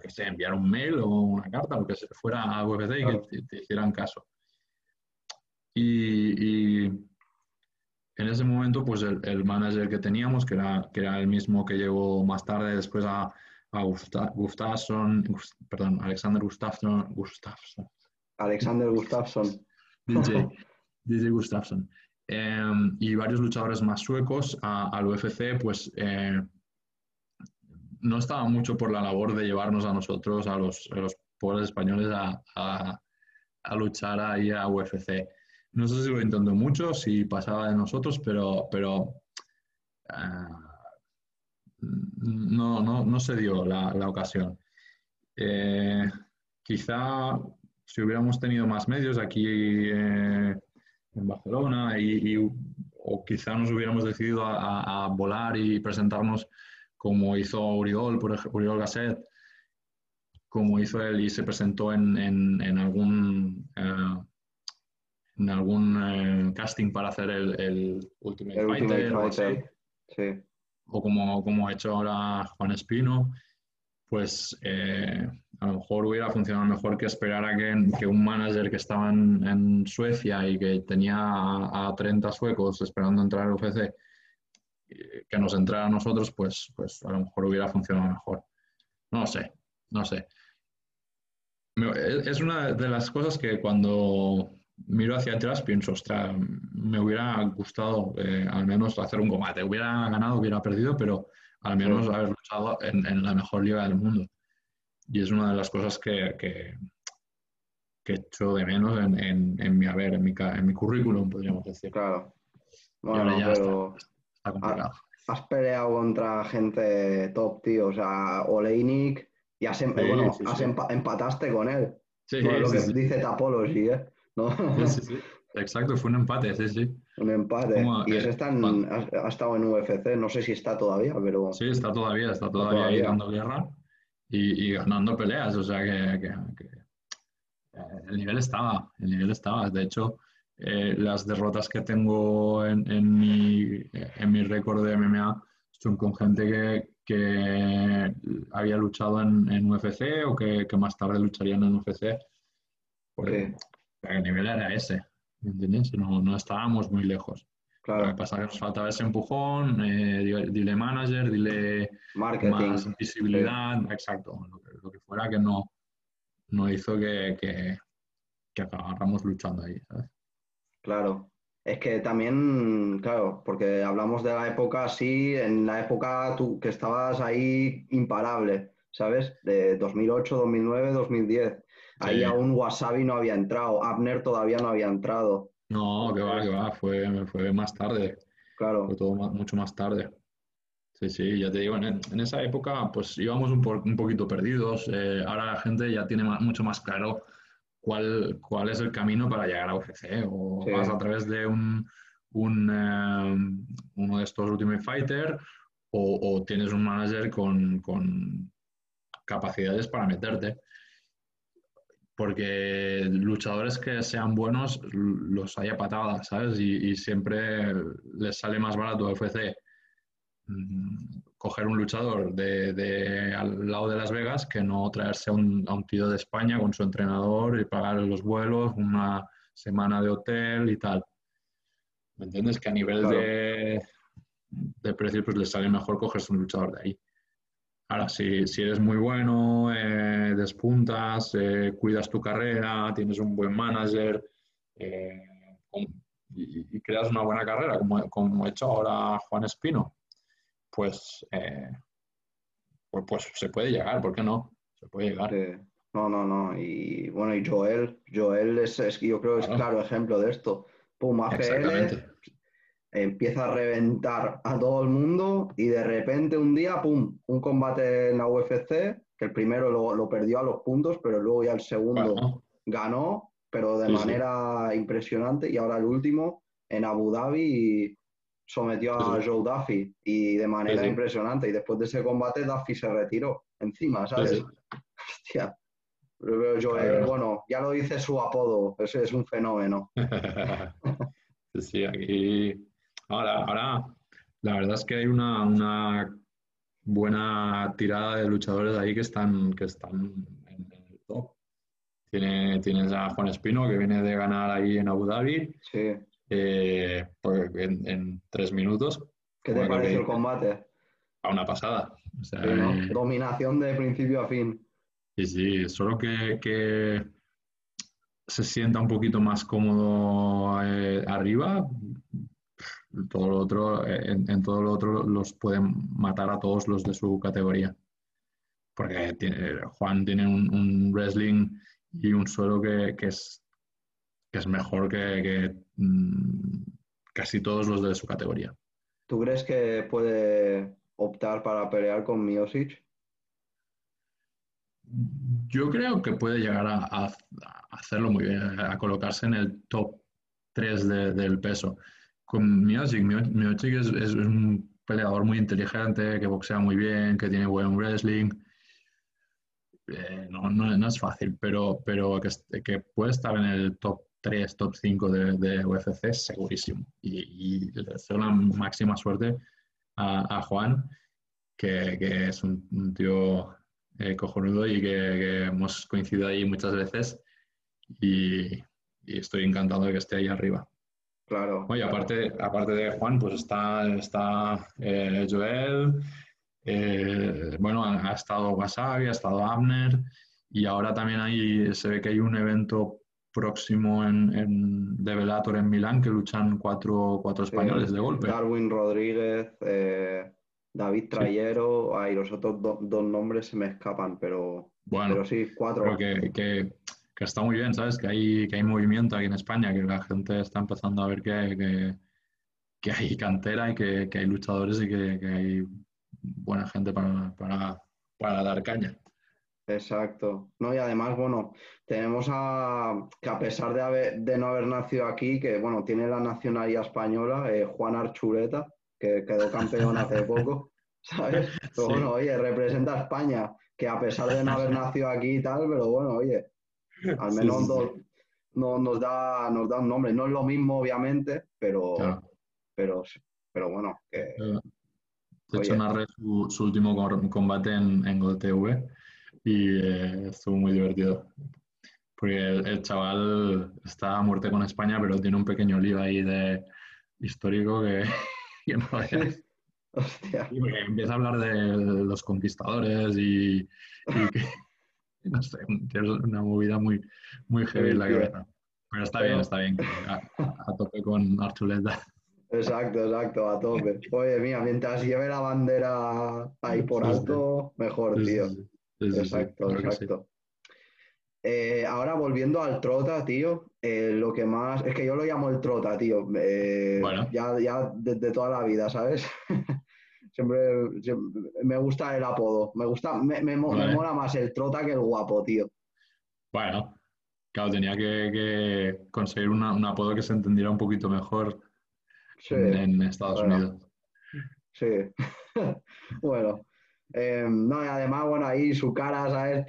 que sé, enviar un mail o una carta, o que se fuera a UFC y que te, hicieran caso. Y, en ese momento, pues el, el, manager que teníamos, que era, que era el mismo que llegó más tarde después a, a Gustafsson, perdón, Alexander Gustafsson, Gustafsson. Alexander Gustafsson. DJ, DJ Gustafsson. Em, y varios luchadores más suecos al UFC, pues eh, no estaba mucho por la labor de llevarnos a nosotros, a los, los pobres españoles, a, a, luchar ahí a UFC. No sé si lo intentó mucho, si pasaba de nosotros, pero, pero eh, no, no, no, se dio la, la ocasión. Eh, quizá si hubiéramos tenido más medios aquí en Barcelona y, o quizá nos hubiéramos decidido a, volar y presentarnos como hizo Uriol, por ejemplo, Uriol Gasset, como hizo él y se presentó en, en, algún eh, en algún eh, casting para hacer el, el Ultimate Fighter, o, como, como ha hecho ahora Juan Espino pues eh, a lo mejor hubiera funcionado mejor que esperar a que, un manager que estaba en, Suecia y que tenía a, 30 suecos esperando entrar al UFC, eh, que nos entrara a nosotros, pues, pues a lo mejor hubiera funcionado mejor. No sé, no sé. Es una de las cosas que cuando miro hacia atrás pienso, ostras, me hubiera gustado eh, al menos hacer un combate. Hubiera ganado, hubiera perdido, pero al menos haber luchado en, la mejor liga del mundo. Y es una de las cosas que, que, que echo de menos en, en, en mi haber, en mi, en mi currículum, podríamos decir. Claro. Bueno, ya pero está, está complicado. Has peleado contra gente top, tío. O sea, Oleinik, y has, em- Sí, bueno, sí, has sí. empa- empataste con él. Sí, No es lo que dice Tapology, ¿eh? ¿No? Sí, sí, sí. Exacto, fue un empate, sí, sí. Un empate. Como, y ese está en- ha, ha estado en UFC, no sé si está todavía, pero Sí, está todavía, está todavía, ahí todavía. dando guerra y, y ganando peleas, o sea que, que- que, eh, el nivel estaba, el nivel estaba. De hecho, eh, las derrotas que tengo en, en mi, en mi récord de MMA son con gente que, que había luchado en, en UFC o que, que más tarde lucharían en UFC. Porque Sí. el nivel era ese, ¿me entiendes? No, no estábamos muy lejos. Lo que claro, pasa es que nos faltaba ese empujón, eh, dile manager, dile marketing. más visibilidad, exacto, lo que, lo que fuera que no, no hizo que, que, que acabáramos luchando ahí, ¿sabes? Claro. Es que también, claro, porque hablamos de la época así, en la época tú que estabas ahí imparable, ¿sabes? De 2008, 2009, 2010. Ahí Sí. aún Wasabi no había entrado, Abner todavía no había entrado. No, que va, que va, fue, fue más tarde, Claro, fue todo ma- mucho más tarde. Sí, sí, ya te digo, en, en esa época pues íbamos un, po- un poquito perdidos, eh, ahora la gente ya tiene ma- mucho más claro cuál, cuál es el camino para llegar a UFC, o Sí. vas a través de un, un, eh, uno de estos Ultimate Fighter, o, o tienes un manager con, con capacidades para meterte. Porque luchadores que sean buenos los hay a patadas, ¿sabes? Y, y siempre les sale más barato a UFC mm, coger un luchador de, de al lado de Las Vegas que no traerse a un, a un tío de España con su entrenador y pagar los vuelos, una semana de hotel y tal. ¿Me entiendes? Que a nivel Claro. de, de precio pues les sale mejor cogerse un luchador de ahí. Ahora, si, si eres muy bueno, eh, despuntas, eh, cuidas tu carrera, tienes un buen manager eh, y, y creas una buena carrera, como, como ha hecho ahora Juan Espino, pues, pues, pues se puede llegar, ¿por qué no? Se puede llegar. Sí. No, no, no. Y bueno, y Joel, Joel es, es- yo creo que es Claro. claro ejemplo de esto. Pum, AFL, Exactamente. Empieza a reventar a todo el mundo y de repente un día, pum, un combate en la UFC, que el primero lo, lo perdió a los puntos, pero luego ya el segundo Bueno, ganó, pero de Sí, sí. manera impresionante. Y ahora el último en Abu Dhabi sometió a Sí. Joe Duffy y de manera impresionante. Y después de ese combate, Duffy se retiró encima, ¿sabes? Hostia. Claro. bueno, ya lo dice su apodo, ese es un fenómeno. Sí, aquí. Ahora, ahora, la verdad es que hay una, una buena tirada de luchadores ahí que están, que están en, el top. Tiene, tienes a Juan Espino, que viene de ganar ahí en Abu Dhabi Sí. eh, pues en, en tres minutos, ¿Qué te que- el combate? a una pasada. O sea, Sí, ¿no? eh, Dominación de principio a fin. Sí, sí, solo que, que se sienta un poquito más cómodo eh, arriba, todo lo otro, eh, en, en todo lo otro los pueden matar a todos los de su categoría. Porque tiene- Juan tiene un, un wrestling y un suelo que, que es, que es mejor que, que, mm, casi todos los de su categoría. ¿Tú crees que puede optar para pelear con Miosic? Yo creo que puede llegar a, a- a hacerlo muy bien, a colocarse en el top 3 de- del peso. Con Miocic, Mio- Miocic es, un peleador muy inteligente, que boxea muy bien, que tiene buen wrestling. Eh, no, es fácil, pero, pero que, puede estar en el top 3, top 5 de, de UFC, segurísimo. Y, le deseo la máxima suerte a, Juan, que, es un, tío eh, cojonudo y que, que hemos coincidido ahí muchas veces y, y estoy encantado de que esté ahí arriba. Claro. Oye, aparte, aparte de Juan, pues está, está eh, Joel, eh, bueno, ha, ha estado Wasabi, ha estado Abner y ahora también hay, se ve que hay un evento próximo en, en, de Velator en Milán que luchan cuatro, cuatro Sí, españoles de golpe. Darwin Rodríguez, eh, David Trayero, ay, los otros dos nombres se me escapan, pero, bueno, pero sí, cuatro. que, que, está muy bien, ¿sabes? Que hay, que hay movimiento aquí en España, que la gente está empezando a ver que, que, hay cantera y que, hay luchadores y que, hay buena gente para, para, para dar caña. Exacto. No, y además, bueno, tenemos a que a pesar de, haber, de no haber nacido aquí, que bueno, tiene la nacionalidad española, eh, Juan Archuleta, que quedó campeón hace poco, ¿sabes? Pero bueno, oye, representa a España, que a pesar de no haber nacido aquí y tal, pero bueno, oye, al menos no, nos, da, nos da un nombre. No es lo mismo, obviamente, pero, pero, pero bueno. Que, de hecho, narré su, su, último combate en, en GolTV y eh, estuvo muy divertido. Porque el, chaval está a muerte con España, pero tiene un pequeño lío ahí de histórico que, no Hostia. Y empieza a hablar de los conquistadores y, que, no sé, tiene una movida muy, muy heavy en la cabeza. Pero está bien, está bien. A, a tope con Archuleta. Exacto, exacto, a tope. Oye, mira, mientras lleve la bandera ahí por alto, mejor, tío exacto, exacto. Eh, ahora volviendo al trota, tío, eh, lo que más. Es que yo lo llamo el trota, tío. Eh, ya, ya desde toda la vida, ¿sabes? siempre, me gusta el apodo. Me gusta, me, me, mola más el trota que el guapo, tío. Bueno, claro, tenía que, conseguir un apodo que se entendiera un poquito mejor en, Estados Unidos. Sí. bueno, Em, no, y además, bueno, ahí su cara, ¿sabes?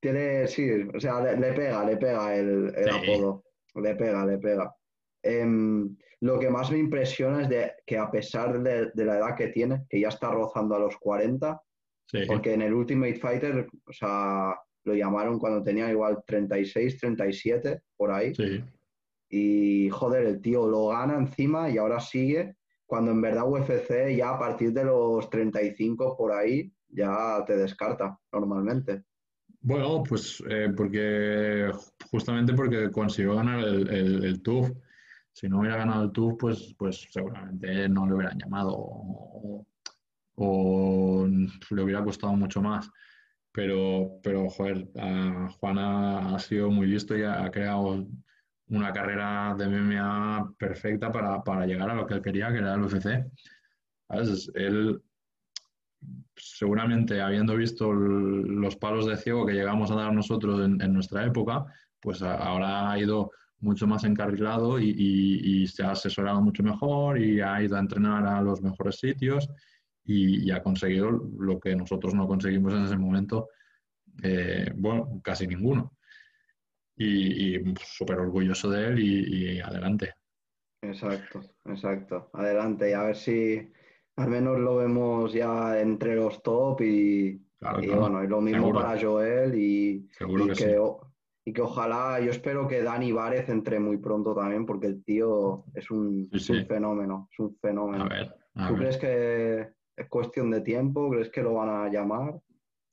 tiene, sí, o sea, le, pega, le pega el, apodo. Le pega, le pega. Em, lo que más me impresiona es de que a pesar de, la edad que tiene, que ya está rozando a los 40, porque en el Ultimate Fighter, o sea, lo llamaron cuando tenía igual 36, 37, por ahí. Y joder, el tío lo gana encima y ahora sigue cuando en verdad UFC ya a partir de los 35 por ahí ya te descarta normalmente. Bueno, pues eh, porque justamente porque consiguió ganar el, el, TUF. Si no hubiera ganado el TUF, pues, pues seguramente no le hubieran llamado o, le hubiera costado mucho más. Pero, pero joder, Juana ha sido muy listo y ha creado una carrera de MMA perfecta para, llegar a lo que él quería, que era el UFC. Él, seguramente, habiendo visto los palos de ciego que llegamos a dar nosotros en, nuestra época, pues ahora ha ido mucho más encarrilado y, se ha asesorado mucho mejor y ha ido a entrenar a los mejores sitios y, ha conseguido lo que nosotros no conseguimos en ese momento, eh, bueno, casi ninguno. Y, súper orgulloso de él y, adelante. Exacto, exacto. Adelante. Y a ver si al menos lo vemos ya entre los top y, bueno, y lo mismo para Joel y, que, y que ojalá, yo espero que Dani Várez entre muy pronto también porque el tío es un, fenómeno, es un fenómeno. A ver, ¿Tú crees que es cuestión de tiempo? ¿Crees que lo van a llamar?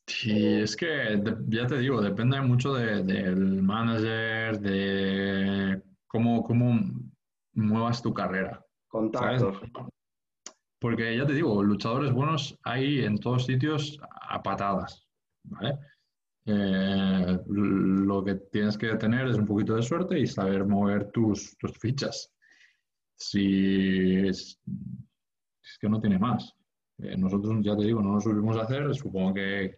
Sí, es que ya te digo, depende mucho del manager, de cómo, cómo muevas tu carrera. Contactos. Porque ya te digo, luchadores buenos hay en todos sitios a patadas, ¿vale? Eh, lo que tienes que tener es un poquito de suerte y saber mover tus, tus fichas. Si es, que no tiene más. Eh, nosotros, ya te digo, no lo subimos a hacer, supongo que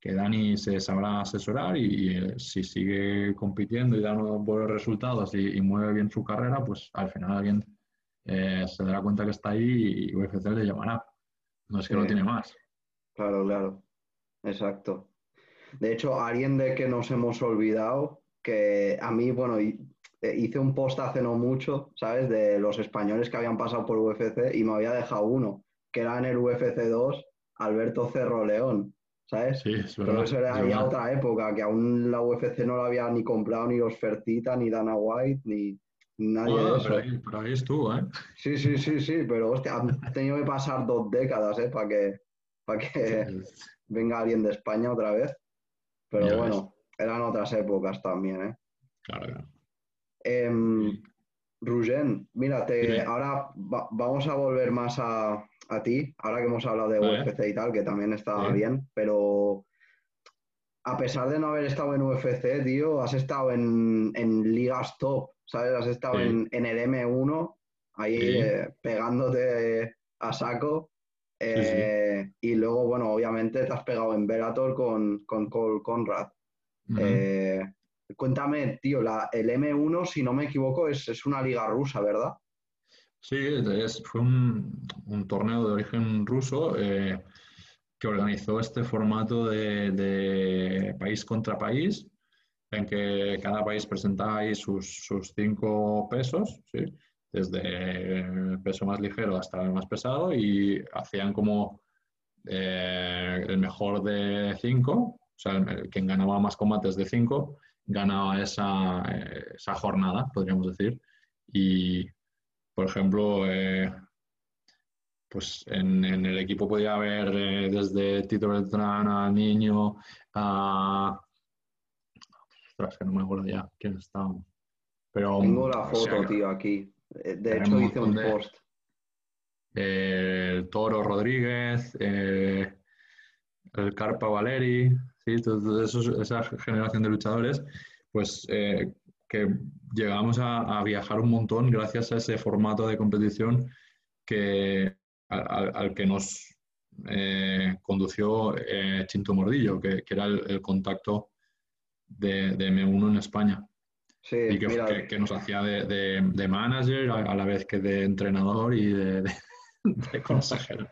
que Dani se sabrá asesorar y, eh, si sigue compitiendo y dando buenos resultados y, mueve bien su carrera, pues al final alguien se dará cuenta que está ahí y UFC le llamará. No es que no tiene más. Claro, claro. Exacto. De hecho, alguien de que nos hemos olvidado, que a mí, bueno, eh, hice un post hace no mucho, ¿sabes? De los españoles que habían pasado por UFC y me había dejado uno, que era en el UFC 2, Alberto Cerro León. ¿sabes? Sí, Pero eso era ya otra época, que aún la UFC no lo había ni comprado ni los Fertita, ni Dana White, ni nadie de eso. Pero ahí, estuvo, ¿eh? Sí, sí, sí, sí, pero hostia, han tenido que pasar dos décadas, ¿eh? Para que, para que venga alguien de España otra vez. Pero bueno, eran otras épocas también, ¿eh? Claro, claro. Eh, Rugén, mírate, ahora vamos a volver más a, a ti, ahora que hemos hablado de Vale. UFC y tal, que también está bien, pero a pesar de no haber estado en UFC, tío, has estado en, en ligas top, ¿sabes? Has estado Sí. en, en el M1, ahí Sí. eh, pegándote a saco. Eh, Y luego, bueno, obviamente te has pegado en Bellator con, con Cole Conrad. Eh, cuéntame, tío, la, el M1, si no me equivoco, es, es una liga rusa, ¿verdad? Sí, es- fue un, un torneo de origen ruso eh, que organizó este formato de, de país contra país, en que cada país presentaba ahí sus, sus cinco pesos, ¿sí? Desde el peso más ligero hasta el más pesado, y hacían como eh, el mejor de cinco, o sea, el- el- quien ganaba más combates de cinco, ganaba esa, eh, esa jornada, podríamos decir. Y, por ejemplo, eh, pues en, en el equipo podía haber eh, desde Tito Beltrán a Niño a... Ostras, que no me acuerdo ya quién estábamos. Pero, Tengo la o sea, foto, tío, aquí. Eh, De hecho, hice un de- post. eh, el Toro Rodríguez, eh, el Carpa Valeri, ¿sí? eso- esa generación de luchadores, pues eh, que llegamos a, a viajar un montón gracias a ese formato de competición que, al, que nos condució Chinto Mordillo, que, que era el, el contacto de, de M1 en España Sí, y que, mira, que- que nos hacía de, de- de manager a, a la vez que de entrenador y de, consejero.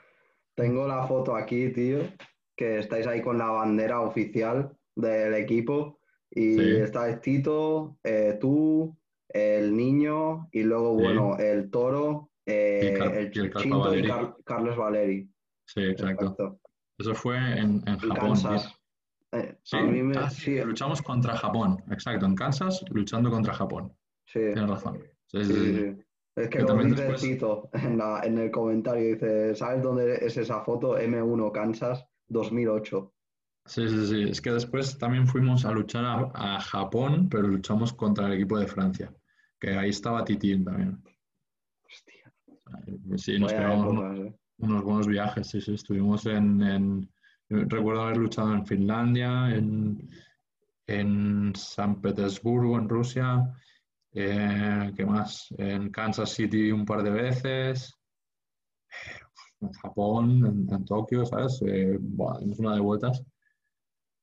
tengo la foto aquí, tío, que estáis ahí con la bandera oficial del equipo y Sí. estáis Tito, eh, tú, el niño y luego, Sí. bueno, el toro, eh, Y el y Chinto y Valeri. Car- Carlos Valeri. Sí, exacto. Exacto. Eso fue en, en Y Japón. Kansas. Eh, Sí, a mí me- ah, sí, luchamos contra Japón, exacto, en Kansas luchando contra Japón. sí, Tienes razón. Sí, sí. Es que Que lo también dice después- Tito en, la- en el comentario, dice, ¿sabes dónde es esa foto? M1 Kansas 2008. Sí, sí, sí. Es que después también fuimos a luchar a, a Japón, pero luchamos contra el equipo de Francia, que ahí estaba Titín también. Hostia, Sí, nos pegamos unos, eh. unos buenos viajes, sí, sí. Estuvimos en, en- recuerdo haber luchado en Finlandia, en, en San Petersburgo, en Rusia, eh, ¿qué más? En Kansas City un par de veces, en Japón, en, en Tokio, ¿sabes? Eh, dimos una de vueltas.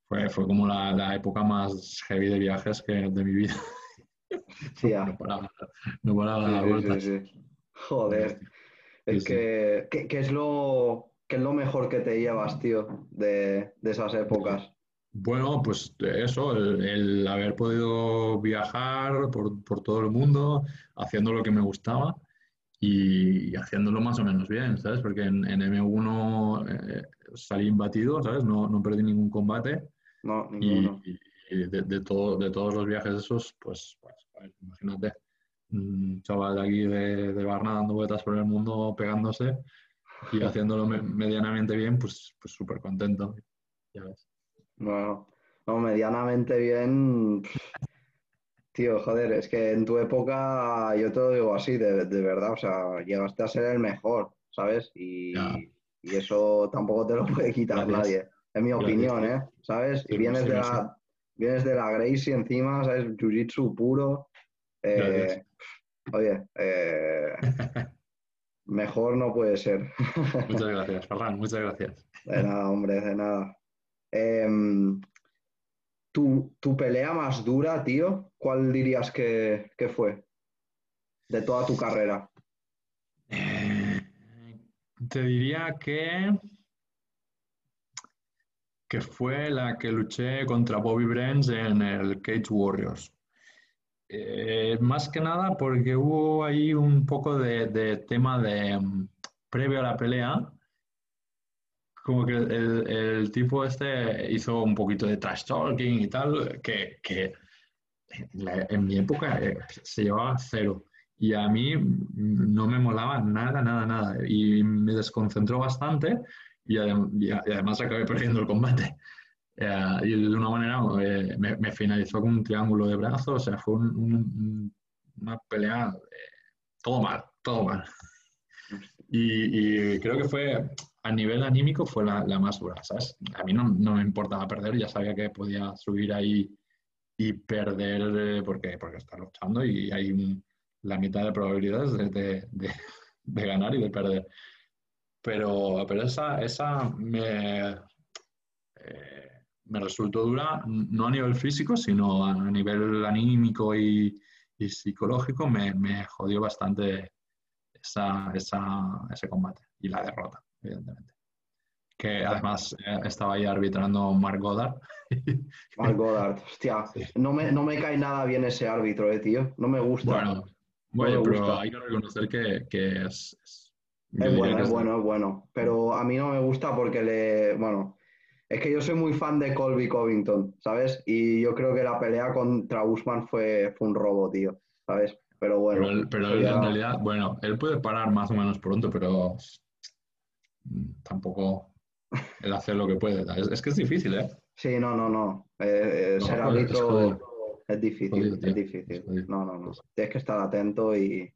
Fue, fue como la, la época más heavy de viajes que de mi vida. Hostia. No paraba, no paraba Sí, sí, vueltas. sí, sí. Joder, Sí, es sí. que, ¿qué, qué es lo, qué es lo mejor que te llevas, tío, de, de esas épocas? Bueno, pues eso, el, el haber podido viajar por, por todo el mundo, haciendo lo que me gustaba y, y haciéndolo más o menos bien, ¿sabes? Porque en, en M1 eh, salí imbatido, ¿sabes? No, no perdí ningún combate No, y, ninguno. y de, de todo, de todos los viajes esos, pues, pues, ver, imagínate, un chaval de aquí de, de Varna dando vueltas por el mundo pegándose y haciéndolo me- medianamente bien, pues pues súper contento. Ya ves. Bueno, no, medianamente bien. Tío, joder, es que en tu época, yo te lo digo así, de, de verdad, o sea, llegaste a ser el mejor, ¿sabes? Y, y eso tampoco te lo puede quitar Gracias. nadie, en mi opinión. ¿eh? ¿Sabes? Y vienes sí, de la, vienes de la Gracie encima, ¿sabes? Jiu-jitsu puro. Eh, oye, eh, mejor no puede ser. Muchas gracias, Ferran, muchas gracias. De nada, hombre, de nada. Em, tu, tu pelea más dura, tío, ¿cuál dirías que, que fue? De toda tu carrera. Eh, te diría que, que fue la que luché contra Bobby Brens en el Cage Warriors. Eh, más que nada porque hubo ahí un poco de, de tema de mm, previo a la pelea, como que el, el tipo este hizo un poquito de trash talking y tal, que, que en, la- en mi época eh, se llevaba cero. Y a mí mm, no me molaba nada, nada, nada. Y me desconcentró bastante y, adem- y y además acabé perdiendo el combate. Eh, y de una manera eh, me, me finalizó con un triángulo de brazos, o sea, fue un- un- un- una pelea, eh, todo mal, todo mal. Y, creo que fue, a nivel anímico, fue la, más dura, ¿sabes? A mí no, no, me importaba perder, ya sabía que podía subir ahí y perder eh, porque, porque está luchando y hay la mitad de probabilidades de, de, de, ganar y de perder. Pero, pero esa, esa me, eh, me resultó dura, no a nivel físico, sino a nivel anímico y, y psicológico, me, me, jodió bastante esa, esa, ese combate y la derrota, evidentemente que además eh, estaba ahí arbitrando Mark Goddard. Mark Goddard, hostia, no, me, no me cae nada bien ese árbitro, eh, tío, no me gusta. Bueno, bueno pero hay que reconocer que, que es... Es, bueno, es, bueno, es bueno, pero a mí no me gusta porque le, bueno, es que yo soy muy fan de Colby Covington, ¿sabes? Y yo creo que la pelea contra Usman fue, fue un robo, tío, ¿sabes? Pero bueno. Pero, él, en realidad, bueno, él puede parar más o menos pronto, pero tampoco el hacer lo que puede. Es, que es difícil, ¿eh? Sí, no, no, no. Eh, eh, ser árbitro es, difícil, es difícil. No, no, no. Tienes que estar atento y...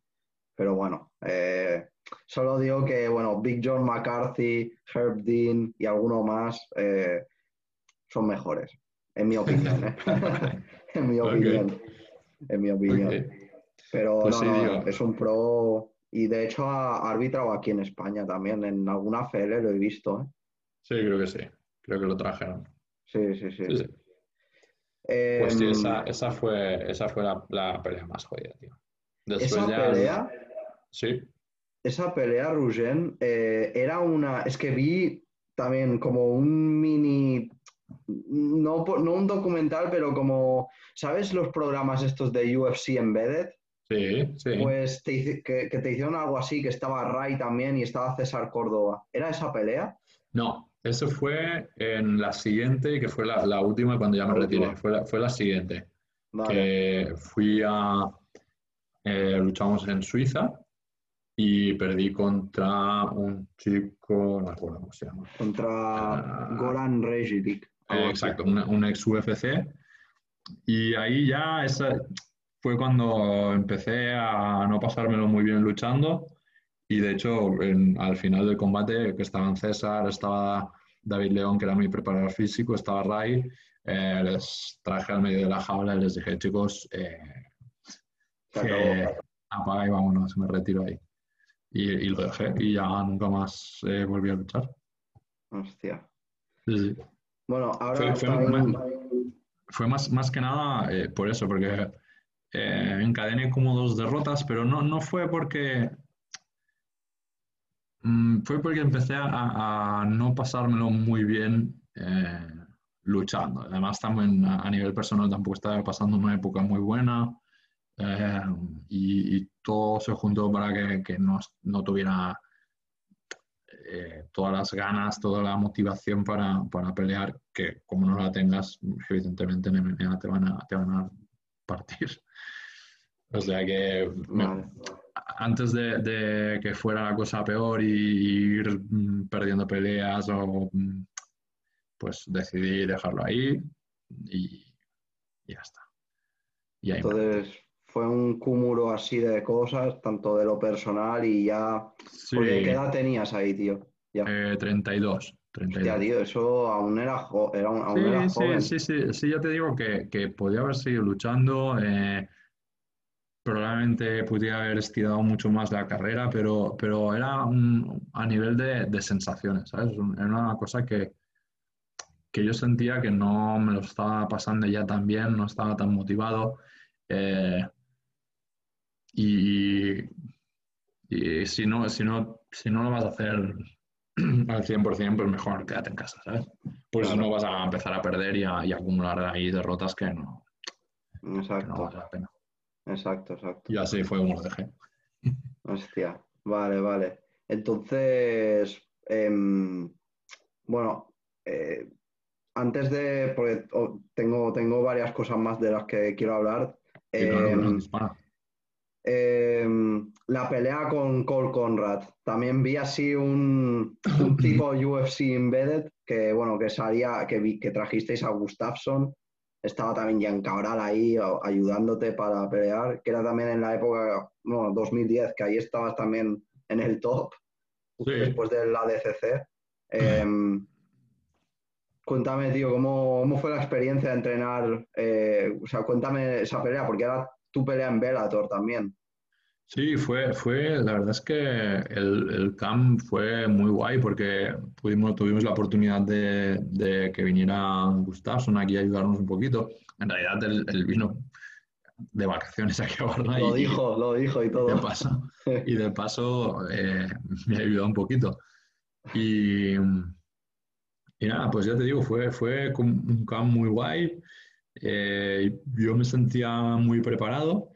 Pero bueno, eh, solo digo que, bueno, Big John McCarthy, Herb Dean y alguno más son mejores, en mi opinión, ¿eh? en mi opinión. En mi opinión. Pero pues no, es un pro y de hecho ha arbitrado aquí en España también, en alguna FL lo he visto. ¿eh? Sí, creo que sí. Creo que lo trajeron. Sí, sí, sí. pues sí, esa, em, esa, fue, esa fue la, pelea más jodida, tío. esa pelea. Sí. Esa pelea, Rugen, eh, era una. Es que vi también como un mini. No, no un documental, pero como. ¿Sabes los programas estos de UFC Embedded? Sí, sí. Pues que, que, te hicieron algo así, que estaba Ray también y estaba César Córdoba. ¿Era esa pelea? No, eso fue en la siguiente, que fue la, última cuando ya me retiré. Fue la, fue la siguiente. Que fui a. Eh, luchamos en Suiza y perdí contra un chico, no recuerdo cómo se llama. Contra uh, Goran Rejic. Eh, exacto, un, ex UFC. Y ahí ya esa, fue cuando empecé a no pasármelo muy bien luchando y de hecho, al final del combate, que estaban César, estaba David León, que era mi preparador físico, estaba Ray, eh, les traje al medio de la jaula y les dije, chicos, eh, apaga y vámonos, me retiro ahí. Y, lo dejé y ya nunca más eh, volví a luchar. Hostia. Sí, Bueno, ahora fue, más, más, que nada por eso, porque encadené como dos derrotas, pero no, no fue porque Mm, fue porque empecé a, no pasármelo muy bien eh, luchando. Además, también a, nivel personal tampoco estaba pasando una época muy buena eh, y, todo se juntó para que, no, no, tuviera eh, todas las ganas, toda la motivación para, para, pelear, que como no la tengas, evidentemente en MMA te van a, te van a partir. O sea que antes de, que fuera la cosa peor y ir mm, perdiendo peleas o mm, pues decidí dejarlo ahí y, ya está. Entonces fue un cúmulo así de cosas, tanto de lo personal y ya... ¿Qué edad tenías ahí, tío? Ya. 32. 32. tío, eso aún era, era, aún era joven. Sí, sí, sí, sí, ya te digo que, que podía haber seguido luchando. Eh, probablemente pudiera haber estirado mucho más la carrera, pero, pero era a nivel de, sensaciones, ¿sabes? Era una cosa que, que yo sentía que no me lo estaba pasando ya tan bien, no estaba tan motivado. Eh, y, y, si, no, si, no, si no lo vas a hacer al 100%, pues mejor quédate en casa, ¿sabes? Pues si no vas a empezar a perder y a, acumular ahí derrotas que no, Exacto. Que no vale la pena. Exacto, exacto. Y así fue como lo dejé. Hostia, vale, vale. Entonces, em, bueno, eh, antes de, porque tengo, tengo varias cosas más de las que quiero hablar. Em, em, la pelea con Cole Conrad. También vi así un, un tipo UFC embedded que, bueno, que salía, que, vi, que trajisteis a Gustafsson estaba también Jan Cabral ahí ayudándote para pelear, que era también en la época, bueno, 2010, que ahí estabas también en el top. después de la DCC. Em, cuéntame, tío, ¿cómo, fue la experiencia de entrenar? Eh, o sea, cuéntame esa pelea, porque era tu pelea en Bellator también. Sí, fue, fue, la verdad es que el, el camp fue muy guay porque pudimos, tuvimos la oportunidad de, que viniera Gustafsson aquí a ayudarnos un poquito. En realidad él, vino de vacaciones aquí a Barna. Lo dijo, lo dijo y todo. De paso, y de paso eh, me ayudó un poquito. Y, y, nada, pues ya te digo, fue, fue un camp muy guay. Eh, yo me sentía muy preparado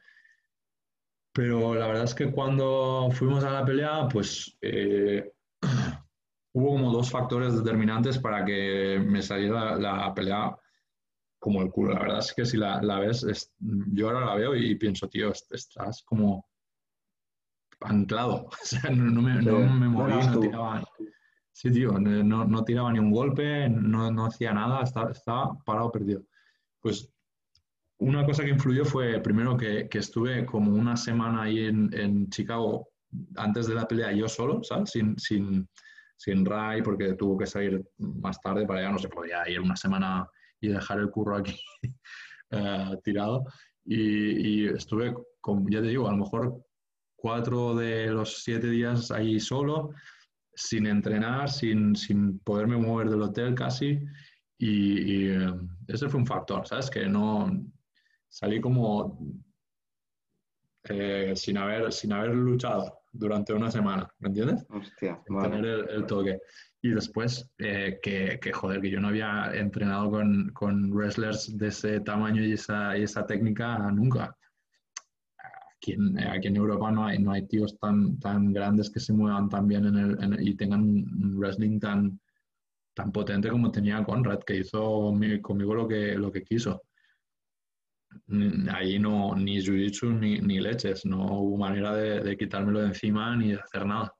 pero la verdad es que cuando fuimos a la pelea, pues eh, hubo como dos factores determinantes para que me saliera la, pelea como el culo. La verdad es que si la, la ves, yo ahora la veo y pienso, tío, estás como anclado. O sea, no, me, no me moví, no tiraba. Sí, tío, no, no, tiraba ni un golpe, no, no hacía nada, estaba, estaba parado perdido. Pues una cosa que influyó fue, primero, que, que estuve como una semana ahí en, en, Chicago antes de la pelea yo solo. Sin, sin, sin Ray, porque tuvo que salir más tarde para allá, no se podía ir una semana y dejar el curro aquí uh, tirado. Y, y, estuve, con, ya te digo, a lo mejor cuatro de los siete días ahí solo, sin entrenar, sin, sin poderme mover del hotel casi. Y, y eh, ese fue un factor, ¿sabes? Que no, salí como eh, sin, haber, sin haber luchado durante una semana, ¿me entiendes? Hostia, Tener el, toque. Y después, eh, que, que, joder, que yo no había entrenado con, con wrestlers de ese tamaño y esa, y esa técnica nunca. Aquí en, aquí en, Europa no hay, no hay tíos tan, tan grandes que se muevan tan bien en el, y tengan un wrestling tan, tan potente como tenía Conrad, que hizo conmigo lo que, lo que quiso. Mm, ahí no, ni jiu-jitsu ni, ni, leches, no hubo manera de, de, quitármelo de encima ni de hacer nada.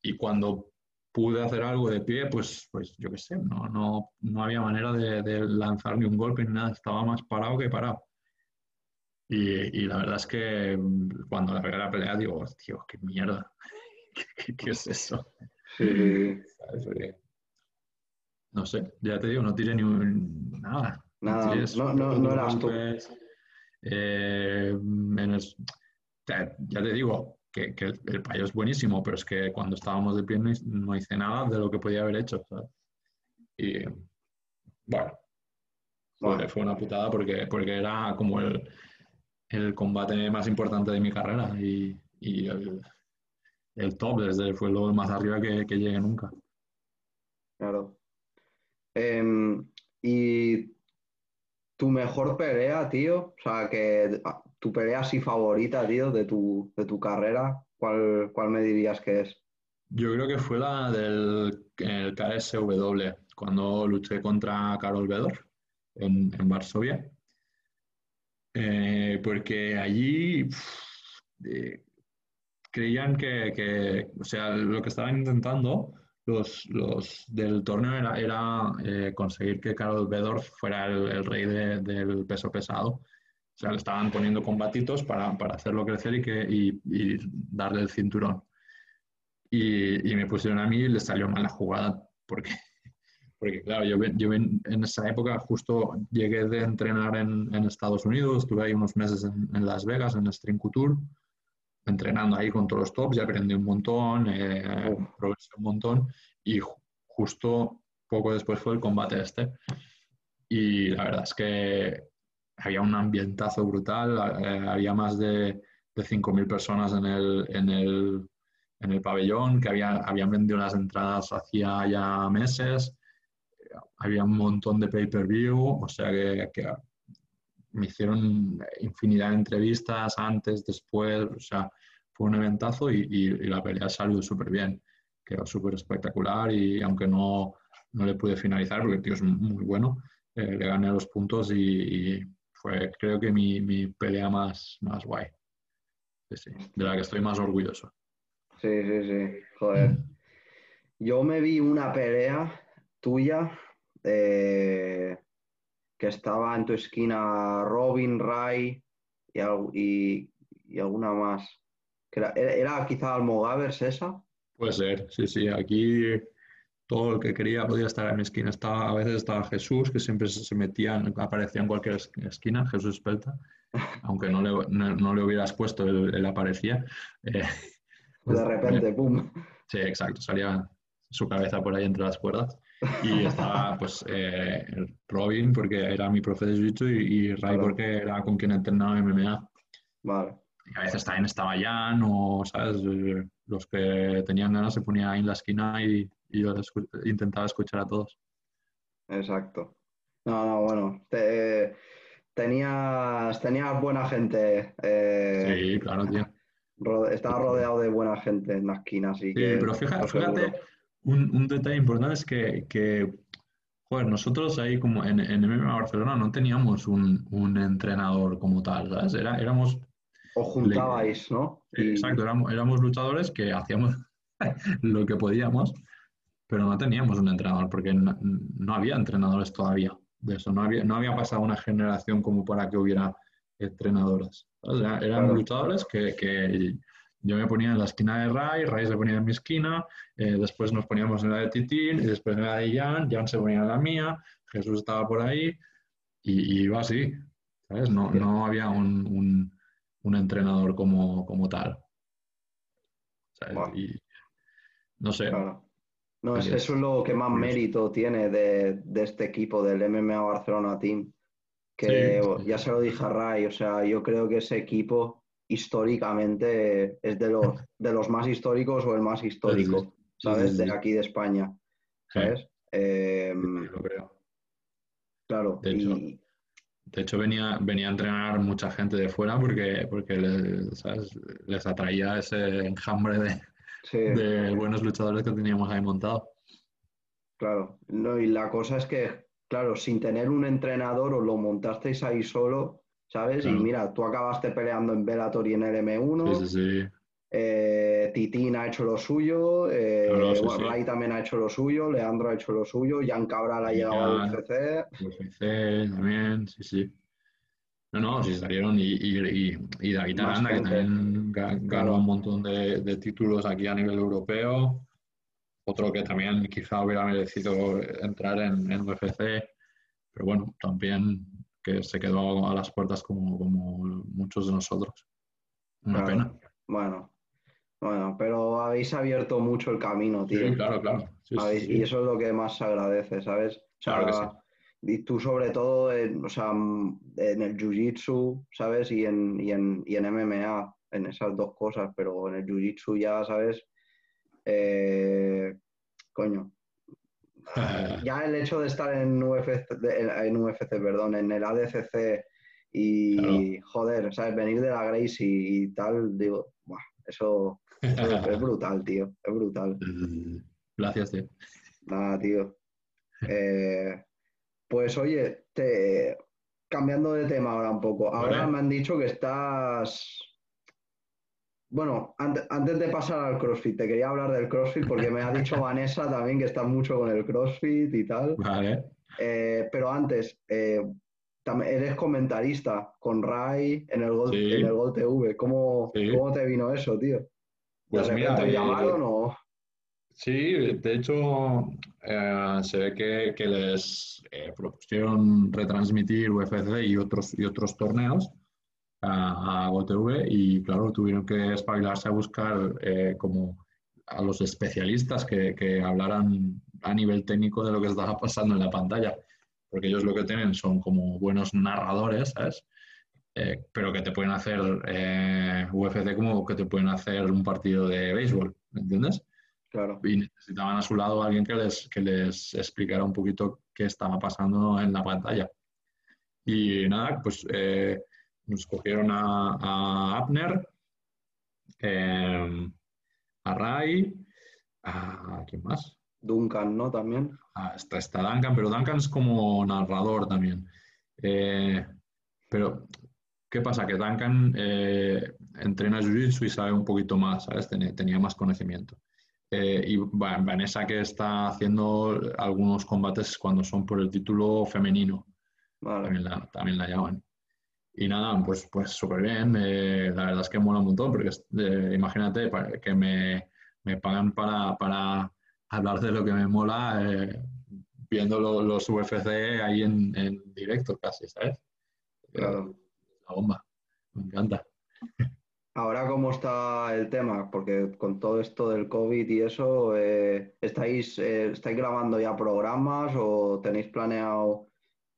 Y cuando pude hacer algo de pie, pues, pues yo qué sé, no, no, no había manera de, de, lanzar ni un golpe ni nada, estaba más parado que parado. Y, y la verdad es que mm, cuando la la pelea digo, tío, qué mierda, ¿Qué, ¿Qué, es eso? Sí. No sé, ya te digo, no tiré ni un, nada. Nada, no, no, no eras tú. Eh, ya te digo que, que el, payo es buenísimo, pero es que cuando estábamos de pie no, hice nada de lo que podía haber hecho. Y bueno, Fue, una putada porque, porque era como el, el, combate más importante de mi carrera y, y el, el, top, desde fue lo más arriba que, que llegué nunca. Claro. Eh, y tu mejor pelea, tío, o sea, que ah, tu pelea así favorita, tío, de tu, de tu carrera, ¿cuál, ¿cuál me dirías que es? Yo creo que fue la del KSW, cuando luché contra Karol Vedor en, en Varsovia. Eh, porque allí eh, creían que, o sea, lo que estaban intentando los, los del torneo era, era eh, conseguir que Carlos Bedorf fuera el, rey del peso pesado. O sea, le estaban poniendo combatitos para, para hacerlo crecer y, que, y, darle el cinturón. Y, y, me pusieron a mí y le salió mal la jugada porque, porque claro, yo, yo en, esa época justo llegué de entrenar en, en Estados Unidos, estuve ahí unos meses en, en Las Vegas, en String Couture, entrenando ahí con todos los tops y aprendí un montón, eh, progresé un montón y justo poco después fue el combate este. Y la verdad es que había un ambientazo brutal, eh, había más de, de 5.000 personas en el, en, el, en el pabellón que había, habían vendido las entradas hacía ya meses, había un montón de pay-per-view, o sea que, que me hicieron infinidad de entrevistas antes, después, o sea, fue un eventazo y, y, la pelea salió súper bien, quedó súper espectacular y aunque no, no le pude finalizar porque el tío es muy bueno, eh, le gané los puntos y, y, fue creo que mi, mi pelea más, más guay, sí, sí, de la que estoy más orgulloso. Sí, sí, sí, joder. Yo me vi una pelea tuya. Eh que estaba en tu esquina Robin, Ray y, y, y alguna más. Que era, era, quizá Almogavers esa. Puede ser, sí, sí. Aquí todo el que quería podía estar en mi esquina. Estaba, a veces estaba Jesús, que siempre se metía, aparecía en cualquier esquina, Jesús Espelta, aunque no le, no, le hubieras puesto, él, aparecía. Eh, de repente, ¡pum! Sí, exacto, salía su cabeza por ahí entre las cuerdas. Y estaba, pues, eh, Robin, porque era mi profe de Jiu-Jitsu, y, Ray, porque era con quien entrenaba MMA. Vale. Y a veces también estaba Jan, o, ¿sabes? Los que tenían ganas se ponían ahí en la esquina y, yo intentaba escuchar a todos. Exacto. No, no, bueno. tenías, tenías buena gente. Eh, sí, claro, tío. estaba rodeado de buena gente en la esquina, así sí, pero fíjate, un, detalle importante es que, que joder, nosotros ahí como en, en MMA Barcelona no teníamos un, entrenador como tal, ¿sabes? Era, éramos... O juntabais, ¿no? Exacto, éramos, éramos luchadores que hacíamos lo que podíamos, pero no teníamos un entrenador porque no, había entrenadores todavía de eso, no había, no había pasado una generación como para que hubiera entrenadores. eran luchadores que, que yo me ponía en la esquina de Ray, Ray se ponía en mi esquina, eh, después nos poníamos en la de Titín, y después en la de Jan, Jan se ponía en la mía, Jesús estaba por ahí, y, iba así, ¿sabes? No, no había un, un, entrenador como, como tal. Y, no sé. No, es, eso es lo que más mérito tiene de, de, este equipo, del MMA Barcelona Team. Que ya se lo dije a Ray, o sea, yo creo que ese equipo históricamente es de los, de los más históricos o el más histórico, ¿sabes? De aquí de España, ¿sabes? Em, Claro. De hecho, de hecho venía, venía a entrenar mucha gente de fuera porque, porque les, les atraía ese enjambre de, de buenos luchadores que teníamos ahí montados. Claro, no, y la cosa es que, claro, sin tener un entrenador os lo montasteis ahí solo ¿sabes? Y mira, tú acabaste peleando en Bellator y en el M1. Sí, sí, sí. Eh, Titín ha hecho lo suyo, eh, Ray también ha hecho lo suyo, Leandro ha hecho lo suyo, Jan Cabral ha llegado al UFC. UFC también, sí, sí. No, no, sí salieron y, y, y, David Aranda, que también ganó un montón de, de, títulos aquí a nivel europeo. Otro que también quizá hubiera merecido entrar en, en UFC, pero bueno, también que se quedó a las puertas como, como muchos de nosotros. Una pena. Bueno, bueno, pero habéis abierto mucho el camino, tío. Sí, claro, claro. Y eso es lo que más se agradece, ¿sabes? Y tú sobre todo, en, o sea, en el Jiu-Jitsu, ¿sabes? Y en, y, en, y en MMA, en esas dos cosas, pero en el Jiu-Jitsu ya, ¿sabes? Eh, coño, ya el hecho de estar en UFC, en UFC, perdón, en el ADCC y joder, ¿sabes? Venir de la Grace y, tal, digo, eso, es brutal, tío, es brutal. Gracias, tío. Nada, tío. Eh, pues oye, te, cambiando de tema ahora un poco, ahora me han dicho que estás bueno, antes, de pasar al CrossFit, te quería hablar del CrossFit porque me ha dicho Vanessa también que está mucho con el CrossFit y tal. Vale. Eh, pero antes, eh, eres comentarista con Ray en el Gol, en el Gol TV. ¿Cómo, ¿Cómo, te vino eso, tío? Pues mira, te eh, llamaron o...? Sí, de hecho, se ve que, que les propusieron retransmitir UFC y otros, y otros torneos a, a y claro, tuvieron que espabilarse a buscar eh, como a los especialistas que, que, hablaran a nivel técnico de lo que estaba pasando en la pantalla, porque ellos lo que tienen son como buenos narradores, ¿sabes? Eh, pero que te pueden hacer eh, UFC como que te pueden hacer un partido de béisbol, ¿entiendes? Claro. Y necesitaban a su lado a alguien que les, que les explicara un poquito qué estaba pasando en la pantalla. Y nada, pues nos cogieron a, a Abner, em, a Ray, a ¿quién más? Duncan, ¿no? También. Ah, está, está Duncan, pero Duncan es como narrador también. Eh, pero, ¿qué pasa? Que Duncan eh, entrena Jiu-Jitsu y sabe un poquito más, ¿sabes? Tenía, más conocimiento. Eh, y Vanessa que está haciendo algunos combates cuando son por el título femenino. También, la, también la llaman. Y nada, pues pues súper bien. Eh, la verdad es que mola un montón, porque eh, imagínate que me, me pagan para, para hablar de lo que me mola eh, viendo los UFC ahí en, en, directo casi, ¿sabes? Claro. La bomba, me encanta. Ahora, ¿cómo está el tema? Porque con todo esto del COVID y eso, ¿estáis, ¿estáis grabando ya programas o tenéis planeado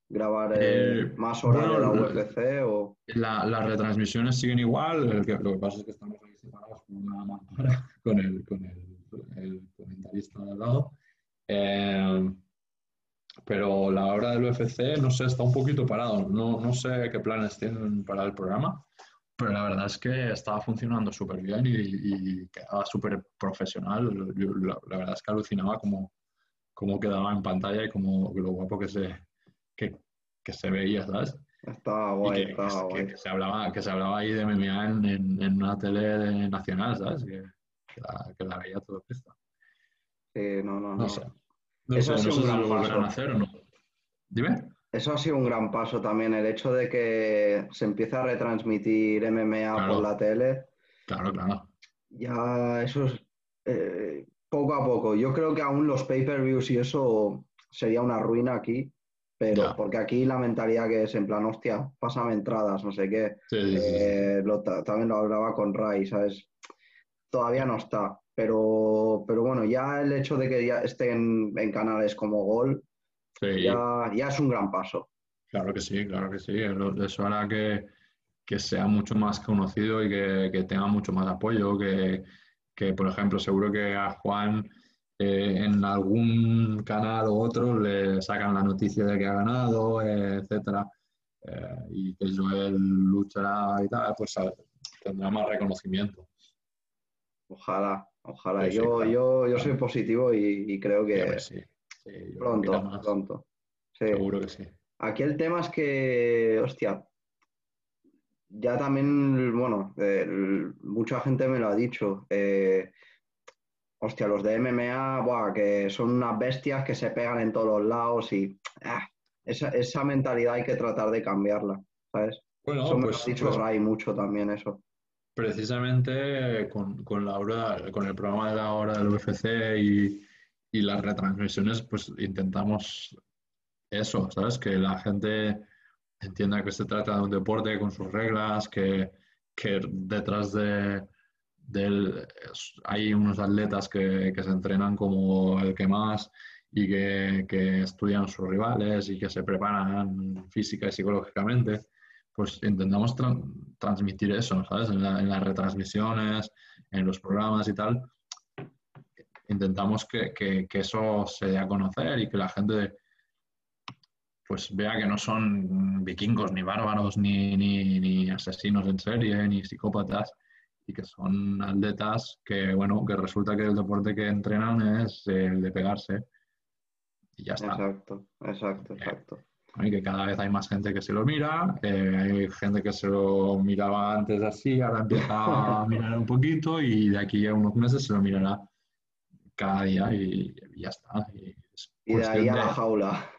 grabar eh, más horas de la UFC? O... las retransmisiones siguen igual, lo que pasa es que estamos ahí separados con una mampara, con el, con el, comentarista de al lado. pero la hora del UFC, no sé, está un poquito parado. No, no sé qué planes tienen para el programa pero la verdad es que estaba funcionando súper bien y, quedaba súper profesional. la, verdad es que alucinaba cómo, cómo quedaba en pantalla y cómo lo guapo que se, que, que se veía, ¿sabes? Estaba guay, que, estaba guay. Que, se hablaba, que se hablaba ahí de MMA en, en, una tele nacional, ¿sabes? Que, la, la, veía todo esto. Sí, no, no, no. No sé. No sé, no sé si lo volverán a hacer o no. Dime. Eso ha sido un gran paso también, el hecho de que se empiece a retransmitir MMA por la tele. Claro, claro. Ya eso es eh, poco a poco. Yo creo que aún los pay-per-views y eso sería una ruina aquí, pero porque aquí la mentalidad que es en plan, hostia, pásame entradas, no sé qué. Eh, también lo hablaba con Ray, ¿sabes? Todavía no está, pero, pero bueno, ya el hecho de que ya estén en canales como Gol ya, ya, es un gran paso. Claro que sí, claro que sí. Eso hará que, que sea mucho más conocido y que, que tenga mucho más apoyo. Que, que, por ejemplo, seguro que a Juan eh, en algún canal u otro le sacan la noticia de que ha ganado, eh, etcétera, eh, y que Joel luchará y tal, pues tendrá más reconocimiento. Ojalá, ojalá. yo, yo, yo soy positivo y, creo que, sí pronto, pronto. Seguro que sí. Aquí el tema es que, hostia, ya también, bueno, mucha gente me lo ha dicho. Eh, hostia, los de MMA, que son unas bestias que se pegan en todos los lados y ah, esa, mentalidad hay que tratar de cambiarla, ¿sabes? Bueno, eso me pues, lo ha dicho pues Ray mucho también eso. Precisamente con, con, la hora, con el programa de la hora del UFC y, y las retransmisiones, pues intentamos eso, ¿sabes? Que la gente entienda que se trata de un deporte con sus reglas, que, que detrás de, hay unos atletas que, que, se entrenan como el que más y que, que, estudian sus rivales y que se preparan física y psicológicamente, pues intentamos transmitir eso, ¿sabes? En, en, las retransmisiones, en los programas y tal, intentamos que, que, eso se dé a conocer y que la gente pues vea que no son vikingos, ni bárbaros, ni, ni, asesinos en serie, ni psicópatas, y que son atletas que, bueno, que resulta que el deporte que entrenan es el de pegarse. Y ya está. Exacto, exacto, exacto. Y que cada vez hay más gente que se lo mira, hay gente que se lo miraba antes así, ahora empieza a mirar un poquito y de aquí a unos meses se lo mirará cada día y, ya está. Y, de ahí a la jaula.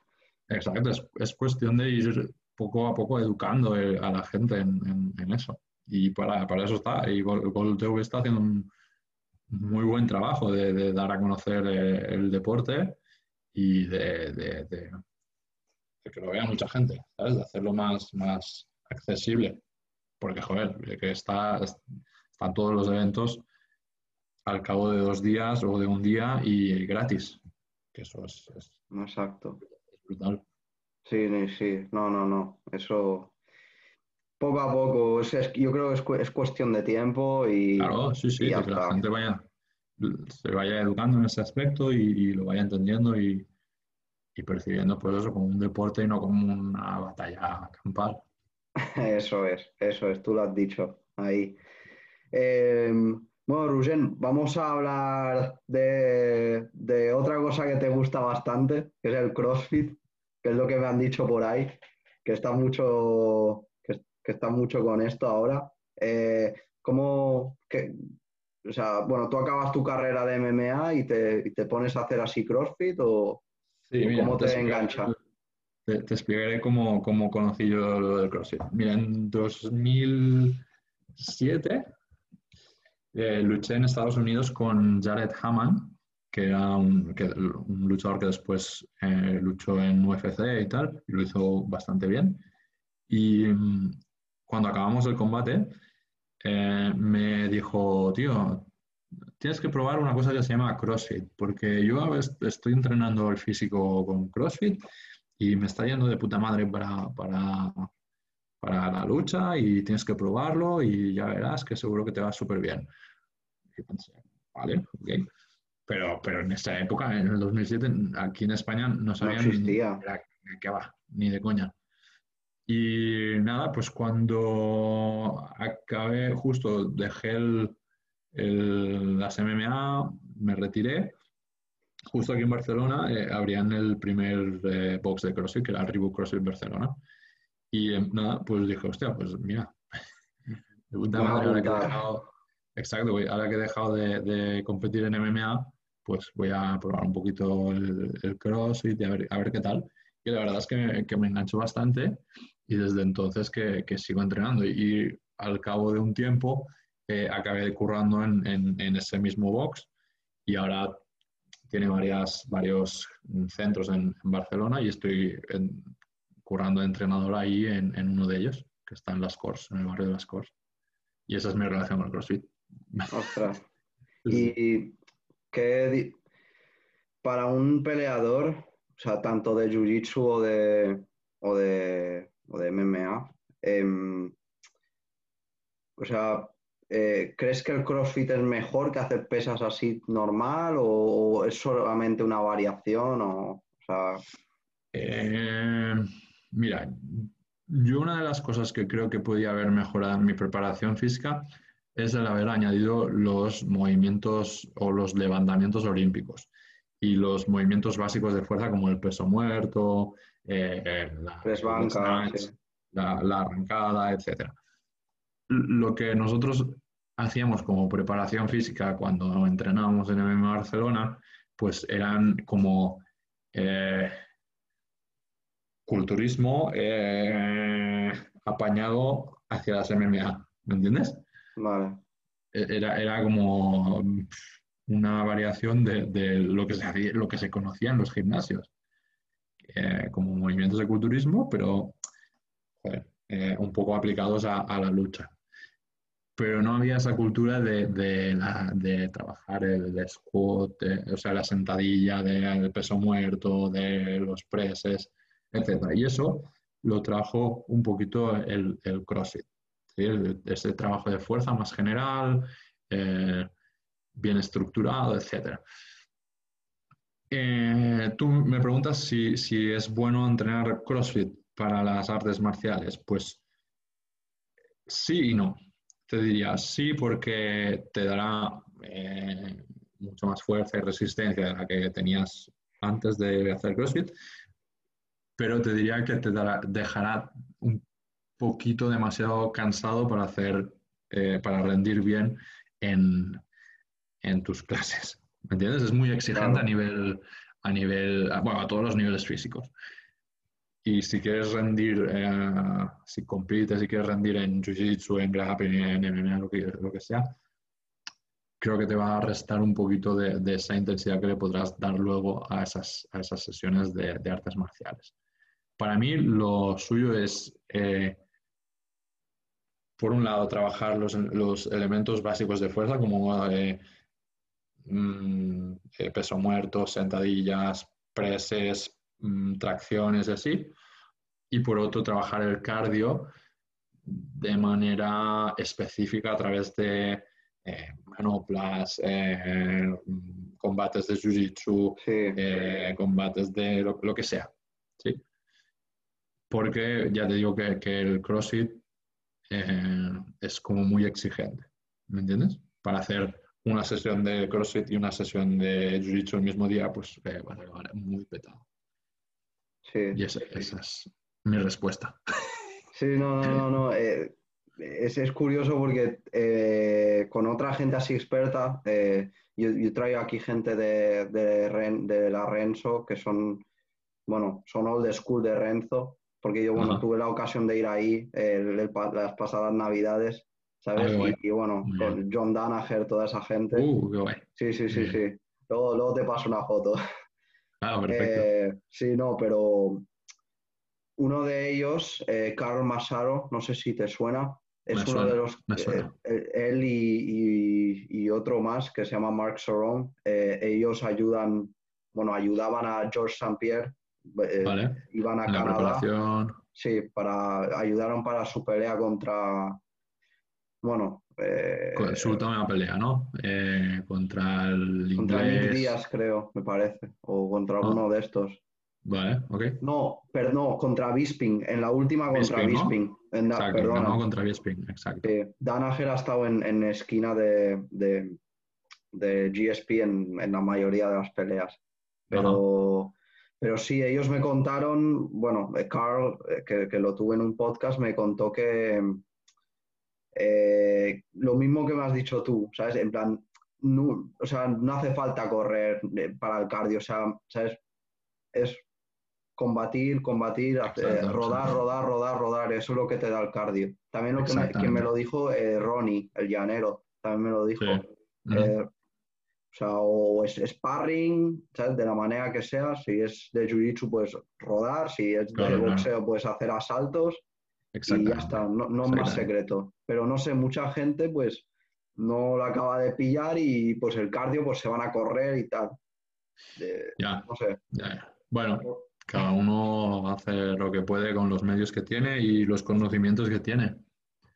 Exacto, es, cuestión de ir poco a poco educando eh, a la gente en, eso. Y para, eso está. Y Gol, TV está haciendo un muy buen trabajo de, dar a conocer eh, el deporte y de, que lo vea mucha gente, ¿sabes? De hacerlo más, más accesible. Porque, joder, que está, están todos los eventos al cabo de dos días o de un día y gratis. Que eso es, Exacto. brutal. Sí, sí, no, no, no. Eso poco a poco, yo creo que es, cuestión de tiempo y. Claro, sí, sí, que la gente vaya, se vaya educando en ese aspecto y, lo vaya entendiendo y, percibiendo pues eso como un deporte y no como una batalla campal. Eso es, eso es, tú lo has dicho ahí. Eh, bueno, Rusen, vamos a hablar de, otra cosa que te gusta bastante, que es el CrossFit, que es lo que me han dicho por ahí, que está mucho, que, está mucho con esto ahora. Eh, ¿Cómo, que, o sea, bueno, tú acabas tu carrera de MMA y te, pones a hacer así CrossFit o, cómo te, engancha? Te, explicaré cómo, cómo conocí yo lo del CrossFit. Mira, en 2007 eh, luché en Estados Unidos con Jared Hammond, que era un, luchador que después eh, luchó en UFC y tal, y lo hizo bastante bien. Y mm, cuando acabamos el combate, eh, me dijo, tío, tienes que probar una cosa que se llama CrossFit, porque yo estoy entrenando el físico con CrossFit y me está yendo de puta madre para, para, para la lucha y tienes que probarlo y ya verás que seguro que te va súper bien. Y pensé, vale, ok. Pero, pero en esa época, en el 2007, aquí en España no sabían no ni qué va, ni de coña. Y nada, pues cuando acabé, justo dejé el, el, las MMA, me retiré. Justo aquí en Barcelona eh, abrían el primer eh, box de CrossFit, que era el Reebok CrossFit Barcelona. Y em, nada, pues dije, hostia, pues mira, de puta madre, ahora que he dejado, exacto, ahora que he dejado de, de, competir en MMA, pues voy a probar un poquito el, el CrossFit y a ver, a ver qué tal. Y la verdad es que me, que me enganchó bastante y desde entonces que, que sigo entrenando. Y, y, al cabo de un tiempo eh, acabé currando en, en, en, ese mismo box y ahora tiene varias, varios centros en, en Barcelona y estoy currando de entrenador ahí en, en, uno de ellos, que está en Las Cors, en el barrio de Las Cors. Y esa es mi relación con el CrossFit. Ostras. ¿Y qué para un peleador, o sea, tanto de Jiu-Jitsu o de, o, de, o de MMA, eh, o sea, eh, ¿crees que el CrossFit es mejor que hacer pesas así normal o, o es solamente una variación? O, o sea... eh... Mira, yo una de las cosas que creo que podía haber mejorado en mi preparación física es el haber añadido los movimientos o los levantamientos olímpicos y los movimientos básicos de fuerza como el peso muerto, eh, la, banca, sí. la, la, arrancada, etc. Lo que nosotros hacíamos como preparación física cuando entrenábamos en MMA Barcelona, pues eran como... Eh, culturismo eh, apañado hacia las MMA, ¿me entiendes? Vale. Era, era como una variación de, lo, que se lo que se conocía en los gimnasios, eh, como movimientos de culturismo, pero eh, un poco aplicados a, la lucha. Pero no había esa cultura de, de, la, de trabajar el squat, o sea, la sentadilla, del peso muerto, de los preses etc. Y eso lo trajo un poquito el, el CrossFit, ¿sí? ese trabajo de fuerza más general, eh, bien estructurado, etc. Eh, tú me preguntas si, si, es bueno entrenar CrossFit para las artes marciales. Pues sí y no. Te diría sí porque te dará eh, mucho más fuerza y resistencia de la que tenías antes de hacer CrossFit, pero te diría que te dejará un poquito demasiado cansado para hacer, eh, para rendir bien en, en, tus clases. ¿Me entiendes? Es muy exigente claro. a nivel, a nivel, bueno, a todos los niveles físicos. Y si quieres rendir, eh, si compites, si quieres rendir en Jiu-Jitsu, en grappling, en MMA, lo que, lo que sea, creo que te va a restar un poquito de, de, esa intensidad que le podrás dar luego a esas, a esas sesiones de, de artes marciales. Para mí lo suyo es, eh, por un lado, trabajar los, los, elementos básicos de fuerza como eh, mm, eh, peso muerto, sentadillas, preses, mm, tracciones y así. Y por otro, trabajar el cardio de manera específica a través de eh, manoplas, eh, combates de jiu-jitsu, sí. eh, combates de lo, lo, que sea. ¿sí? porque ya te digo que, que el CrossFit eh, es como muy exigente, ¿me entiendes? Para hacer una sesión de CrossFit y una sesión de Jiu-Jitsu el mismo día, pues eh, a acabar muy petado. Sí. Y esa, esa, es mi respuesta. Sí, no, no, no, no. Eh, es, es, curioso porque eh, con otra gente así experta, eh, yo, yo, traigo aquí gente de, de, Ren, de la Renzo, que son, bueno, son old school de Renzo, porque yo, bueno, Ajá. tuve la ocasión de ir ahí las pasadas navidades ¿sabes? Ah, guay. y, y bueno, con John Danaher, toda esa gente. Uh, qué guay. sí, sí, sí, sí. Luego, luego te paso una foto. Ah, perfecto. Eh, sí, no, pero uno de ellos, eh, Carl Massaro, no sé si te suena, es Me uno suena, de los, me suena. eh, él y, y- y otro más que se llama Mark Soron, eh, ellos ayudan, bueno, ayudaban a George St. Pierre, eh, Vale. iban a En Canadá, sí, para, ayudaron para su pelea contra, bueno, eh, Su última pelea, ¿no? Eh, contra el contra Nick inglés. Díaz, creo, me parece, o contra Ah. alguno de estos. Vale, ok. No, perdón, contra Bisping, en la última contra Bisping, ¿no? Bisping. En la- Exacto, perdona. ganó contra Bisping, exacto. Sí, Danaher ha estado en, en esquina de, de, de GSP en, en la mayoría de las peleas. Pero, pero sí, ellos me contaron, bueno, eh, Carl, eh, que, que lo tuve en un podcast, me contó que eh, lo mismo que me has dicho tú, ¿sabes? En plan, no, o sea, no hace falta correr eh, para el cardio, o sea, ¿sabes? Es combatir, combatir, Exacto, rodar, rodar, rodar, rodar, eso es lo que te da el cardio. También lo que me, me lo dijo, eh, Ronnie, el llanero, también me lo dijo. Sí. Eh, o sea, o es sparring, ¿sabes? De la manera que sea. Si es de jiu-jitsu, pues rodar. Si es Claro, de claro. boxeo, pues hacer asaltos. Y ya está. No, no más Exactamente. secreto. Pero no sé, mucha gente, pues, no lo acaba de pillar y pues el cardio, pues se van a correr y tal. Eh, Ya, no sé. ya, ya. Bueno, cada uno hace lo que puede con los medios que tiene y los conocimientos que tiene.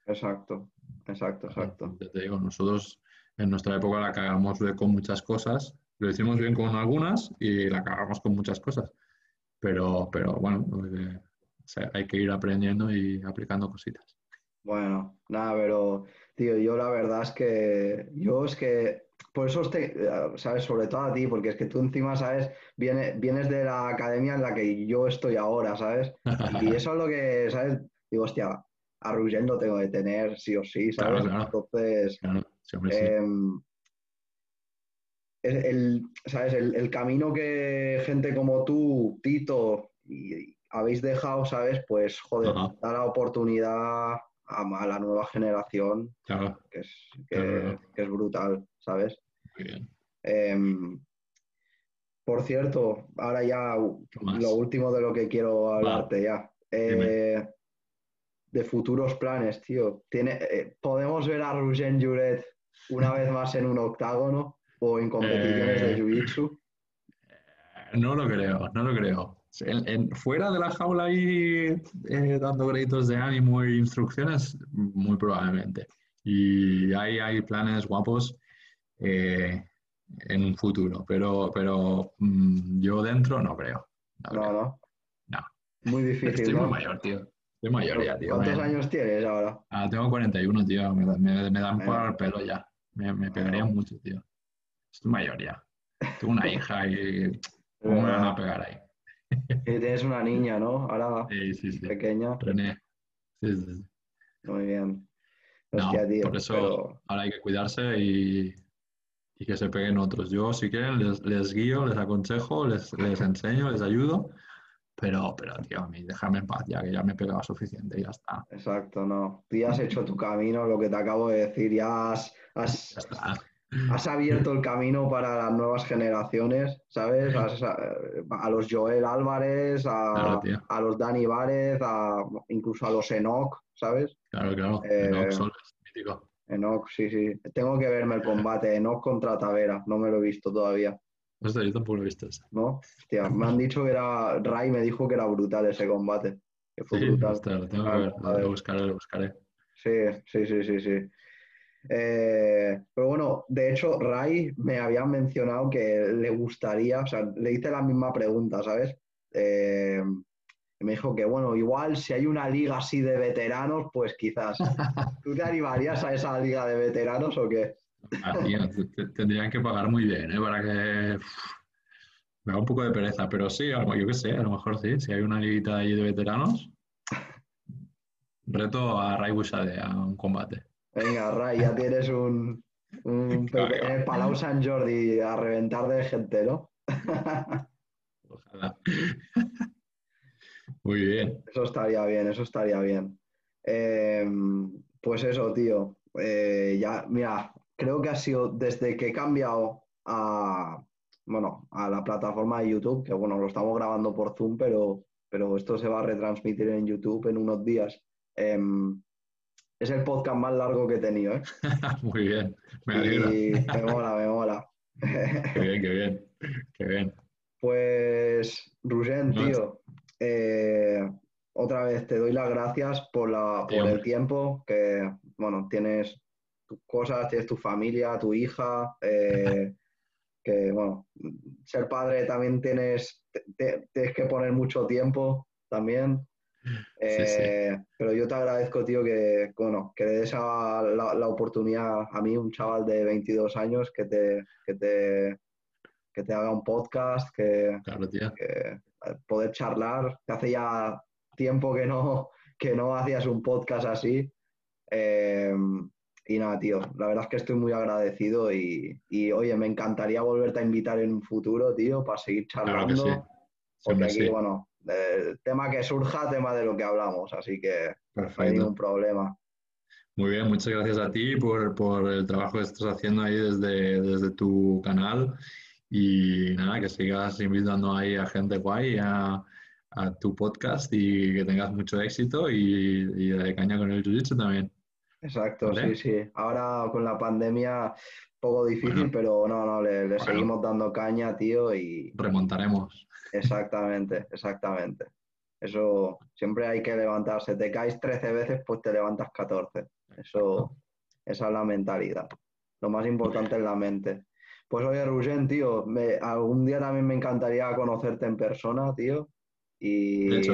Exacto. Exacto, exacto. Ya te digo, nosotros en nuestra época la cagamos con muchas cosas, lo hicimos bien con algunas y la cagamos con muchas cosas. Pero, pero bueno, eh, o sea, hay que ir aprendiendo y aplicando cositas. Bueno, nada, pero, tío, yo la verdad es que, yo es que, por eso, te, sabes, sobre todo a ti, porque es que tú encima, sabes, viene, vienes de la academia en la que yo estoy ahora, ¿sabes? Y eso es lo que, ¿sabes? Digo, hostia, a Ruggen lo tengo que tener, sí o sí, ¿sabes? claro. Entonces, Claro, sí, hombre, sí. em, el- ¿sabes? El, el camino que gente como tú, Tito, y, habéis dejado, ¿sabes? Pues, joder, Ajá. da la oportunidad a, la nueva generación, Claro, que es, que, Claro. que es brutal, ¿sabes? muy bien. Em, por cierto, ahora ya lo último de lo que quiero hablarte ya. Eh, de futuros planes, tío. Tiene, eh, ¿podemos ver a Ruggen Juret una vez más en un octágono o en competiciones de Eh, Jiu-Jitsu? No lo creo, no lo creo. En- en- fuera de la jaula ahí eh, dando créditos de ánimo e instrucciones, muy probablemente. Y hay, hay planes guapos eh, en un futuro, pero, pero mm, yo dentro no creo. No No, creo. no. No. Muy difícil, Estoy muy mayor, tío. Estoy mayor ya, tío. ¿Cuántos años tienes ahora? Ah, tengo 41, tío. Me, me- me dan por Bueno. el pelo ya. Me, me pegarían mucho, tío. Estoy mayor ya. Tengo una hija y ¿cómo me van a pegar ahí? Y tienes una niña, ¿no? Ahora Sí, sí, sí. pequeña. René. Sí, sí, sí. Muy bien. No, Hostia, tío. por eso pero- ahora hay que cuidarse y, y que se peguen otros. Yo, si quieren, les, les guío, les aconsejo, les, les enseño, les ayudo. Pero, pero, tío, a mí déjame en paz ya, que ya me he pegado suficiente y ya está. Exacto, no. Tú ya has hecho tu camino, lo que te acabo de decir, ya has, has, Ya está. Has abierto el camino para las nuevas generaciones, ¿sabes? Has- a, a los Joel Álvarez, a, Claro, tío. a los Dani Várez, a, incluso a los Enoch, ¿sabes? Claro, claro. Eh, No, Soles, mítico. Enoch, sí, sí. Tengo que verme el combate, Enoch contra Tavera, no me lo he visto todavía, Hostia, yo tampoco lo he visto ese. ¿no? Hostia, me han dicho que era, Ray me dijo que era brutal ese combate, que fue Sí, brutal. hostia, lo tengo que ver. Lo buscaré, lo buscaré. Sí, sí, sí, sí, sí. Eh, pero bueno, de hecho, Ray me había mencionado que le gustaría, o sea, le hice la misma pregunta, ¿sabes? Eh, y me dijo que, bueno, igual si hay una liga así de veteranos, pues quizás. ¿Tú te animarías a esa liga de veteranos o qué? Ah, tío, tendrían que pagar muy bien, ¿eh? Para que me da un poco de pereza, pero sí, yo qué sé, a lo mejor sí, si hay una liguita ahí de veteranos, reto a Ray Bushade a un combate. Venga, Ray, ya tienes un, un Claro, Palau San Jordi a reventar de gente, ¿no? Ojalá. Muy bien. Eso estaría bien, eso estaría bien. Eh, pues eso, tío. eh, ya, mira, creo que ha sido desde que he cambiado a, bueno, a la plataforma de YouTube, que bueno, lo estamos grabando por Zoom, pero, pero esto se va a retransmitir en YouTube en unos días. Em, es el podcast más largo que he tenido, ¿eh? Muy bien, me alegra. Y me mola, me mola. Qué bien, qué bien, qué bien. Pues, Rugén, tío, eh, otra vez te doy las gracias por, la, por el tiempo que, bueno, tienes tus cosas, tienes tu familia, tu hija, eh, que, bueno, ser padre también tienes, te- te- tienes que poner mucho tiempo también. Sí, sí. Eh, pero yo te agradezco, tío, que, bueno, que le des a- la, la oportunidad a mí, un chaval de 22 años, que te, que te, que te haga un podcast, que, Claro, tío. que, eh, poder charlar, que hace ya tiempo que no, que no hacías un podcast así. Eh, y nada, tío, la verdad es que estoy muy agradecido y, y, oye, me encantaría volverte a invitar en un futuro, tío, para seguir Claro que sí. charlando, porque Siempre aquí, sí. bueno, tema que surja, tema de lo que hablamos, así que no hay Perfecto. ningún problema. Muy bien, muchas gracias a ti por, por el trabajo que estás haciendo ahí desde, desde tu canal y nada, que sigas invitando ahí a gente guay a, a tu podcast y que tengas mucho éxito y, y de caña con el jiu-jitsu también. Exacto, ¿Vale? sí, sí. Ahora con la pandemia, poco difícil, Bueno. pero no, no, le, le Bueno. seguimos dando caña, tío, y Remontaremos. exactamente, exactamente. Eso siempre hay que levantarse. Te caes 13 veces, pues te levantas 14. Eso, esa es la mentalidad. Lo más importante es la mente. Pues oye, Rugén, tío, me- algún día también me encantaría conocerte en persona, tío. Y, De hecho.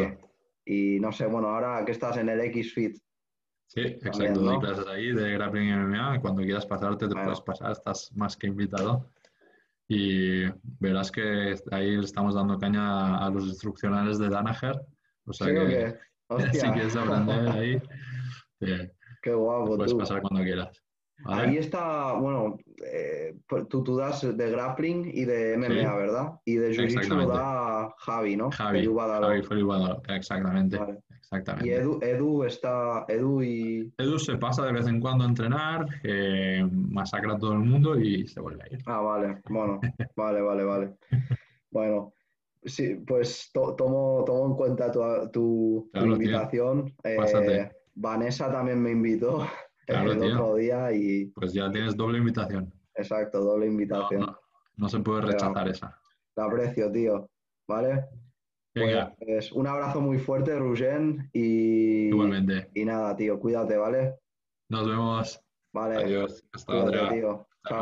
y no sé, bueno, ahora que estás en el X-Fit, Sí, También, exacto. Doy ¿no? clases ahí de grappling y MMA. Cuando quieras pasarte, te Bueno. puedes pasar. Estás más que invitado. Y verás que ahí le estamos dando caña a los instruccionales de Danaher. O sea ¿sí que qué? si quieres aprender ahí, te, Qué te guapo, puedes tú. pasar cuando quieras. ¿vale? Ahí está, bueno, eh, pues tú, tú das de grappling y de MMA, Sí. ¿verdad? Y de Jiu-Jitsu da Javi, ¿no? Javi. Javi Felipe exactamente, Vale. Exactamente. Y Edu, Edu está, Edu y... Edu se pasa de vez en cuando a entrenar, eh, masacra a todo el mundo y se vuelve a ir. Ah, vale, bueno, vale, vale, vale. Bueno, sí, pues to- tomo, tomo en cuenta tu, tu- Claro, invitación. Eh. Vanessa también me invitó Claro, el tío. otro día y, Pues ya tienes doble invitación. exacto, doble invitación. no, no se puede rechazar esa. La aprecio, tío. ¿Vale? Venga, Pues un abrazo muy fuerte, Rugén, y, igualmente. y nada, tío, cuídate, ¿vale? Nos vemos. Vale, Adiós. Hasta cuídate, otra. tío. Chao.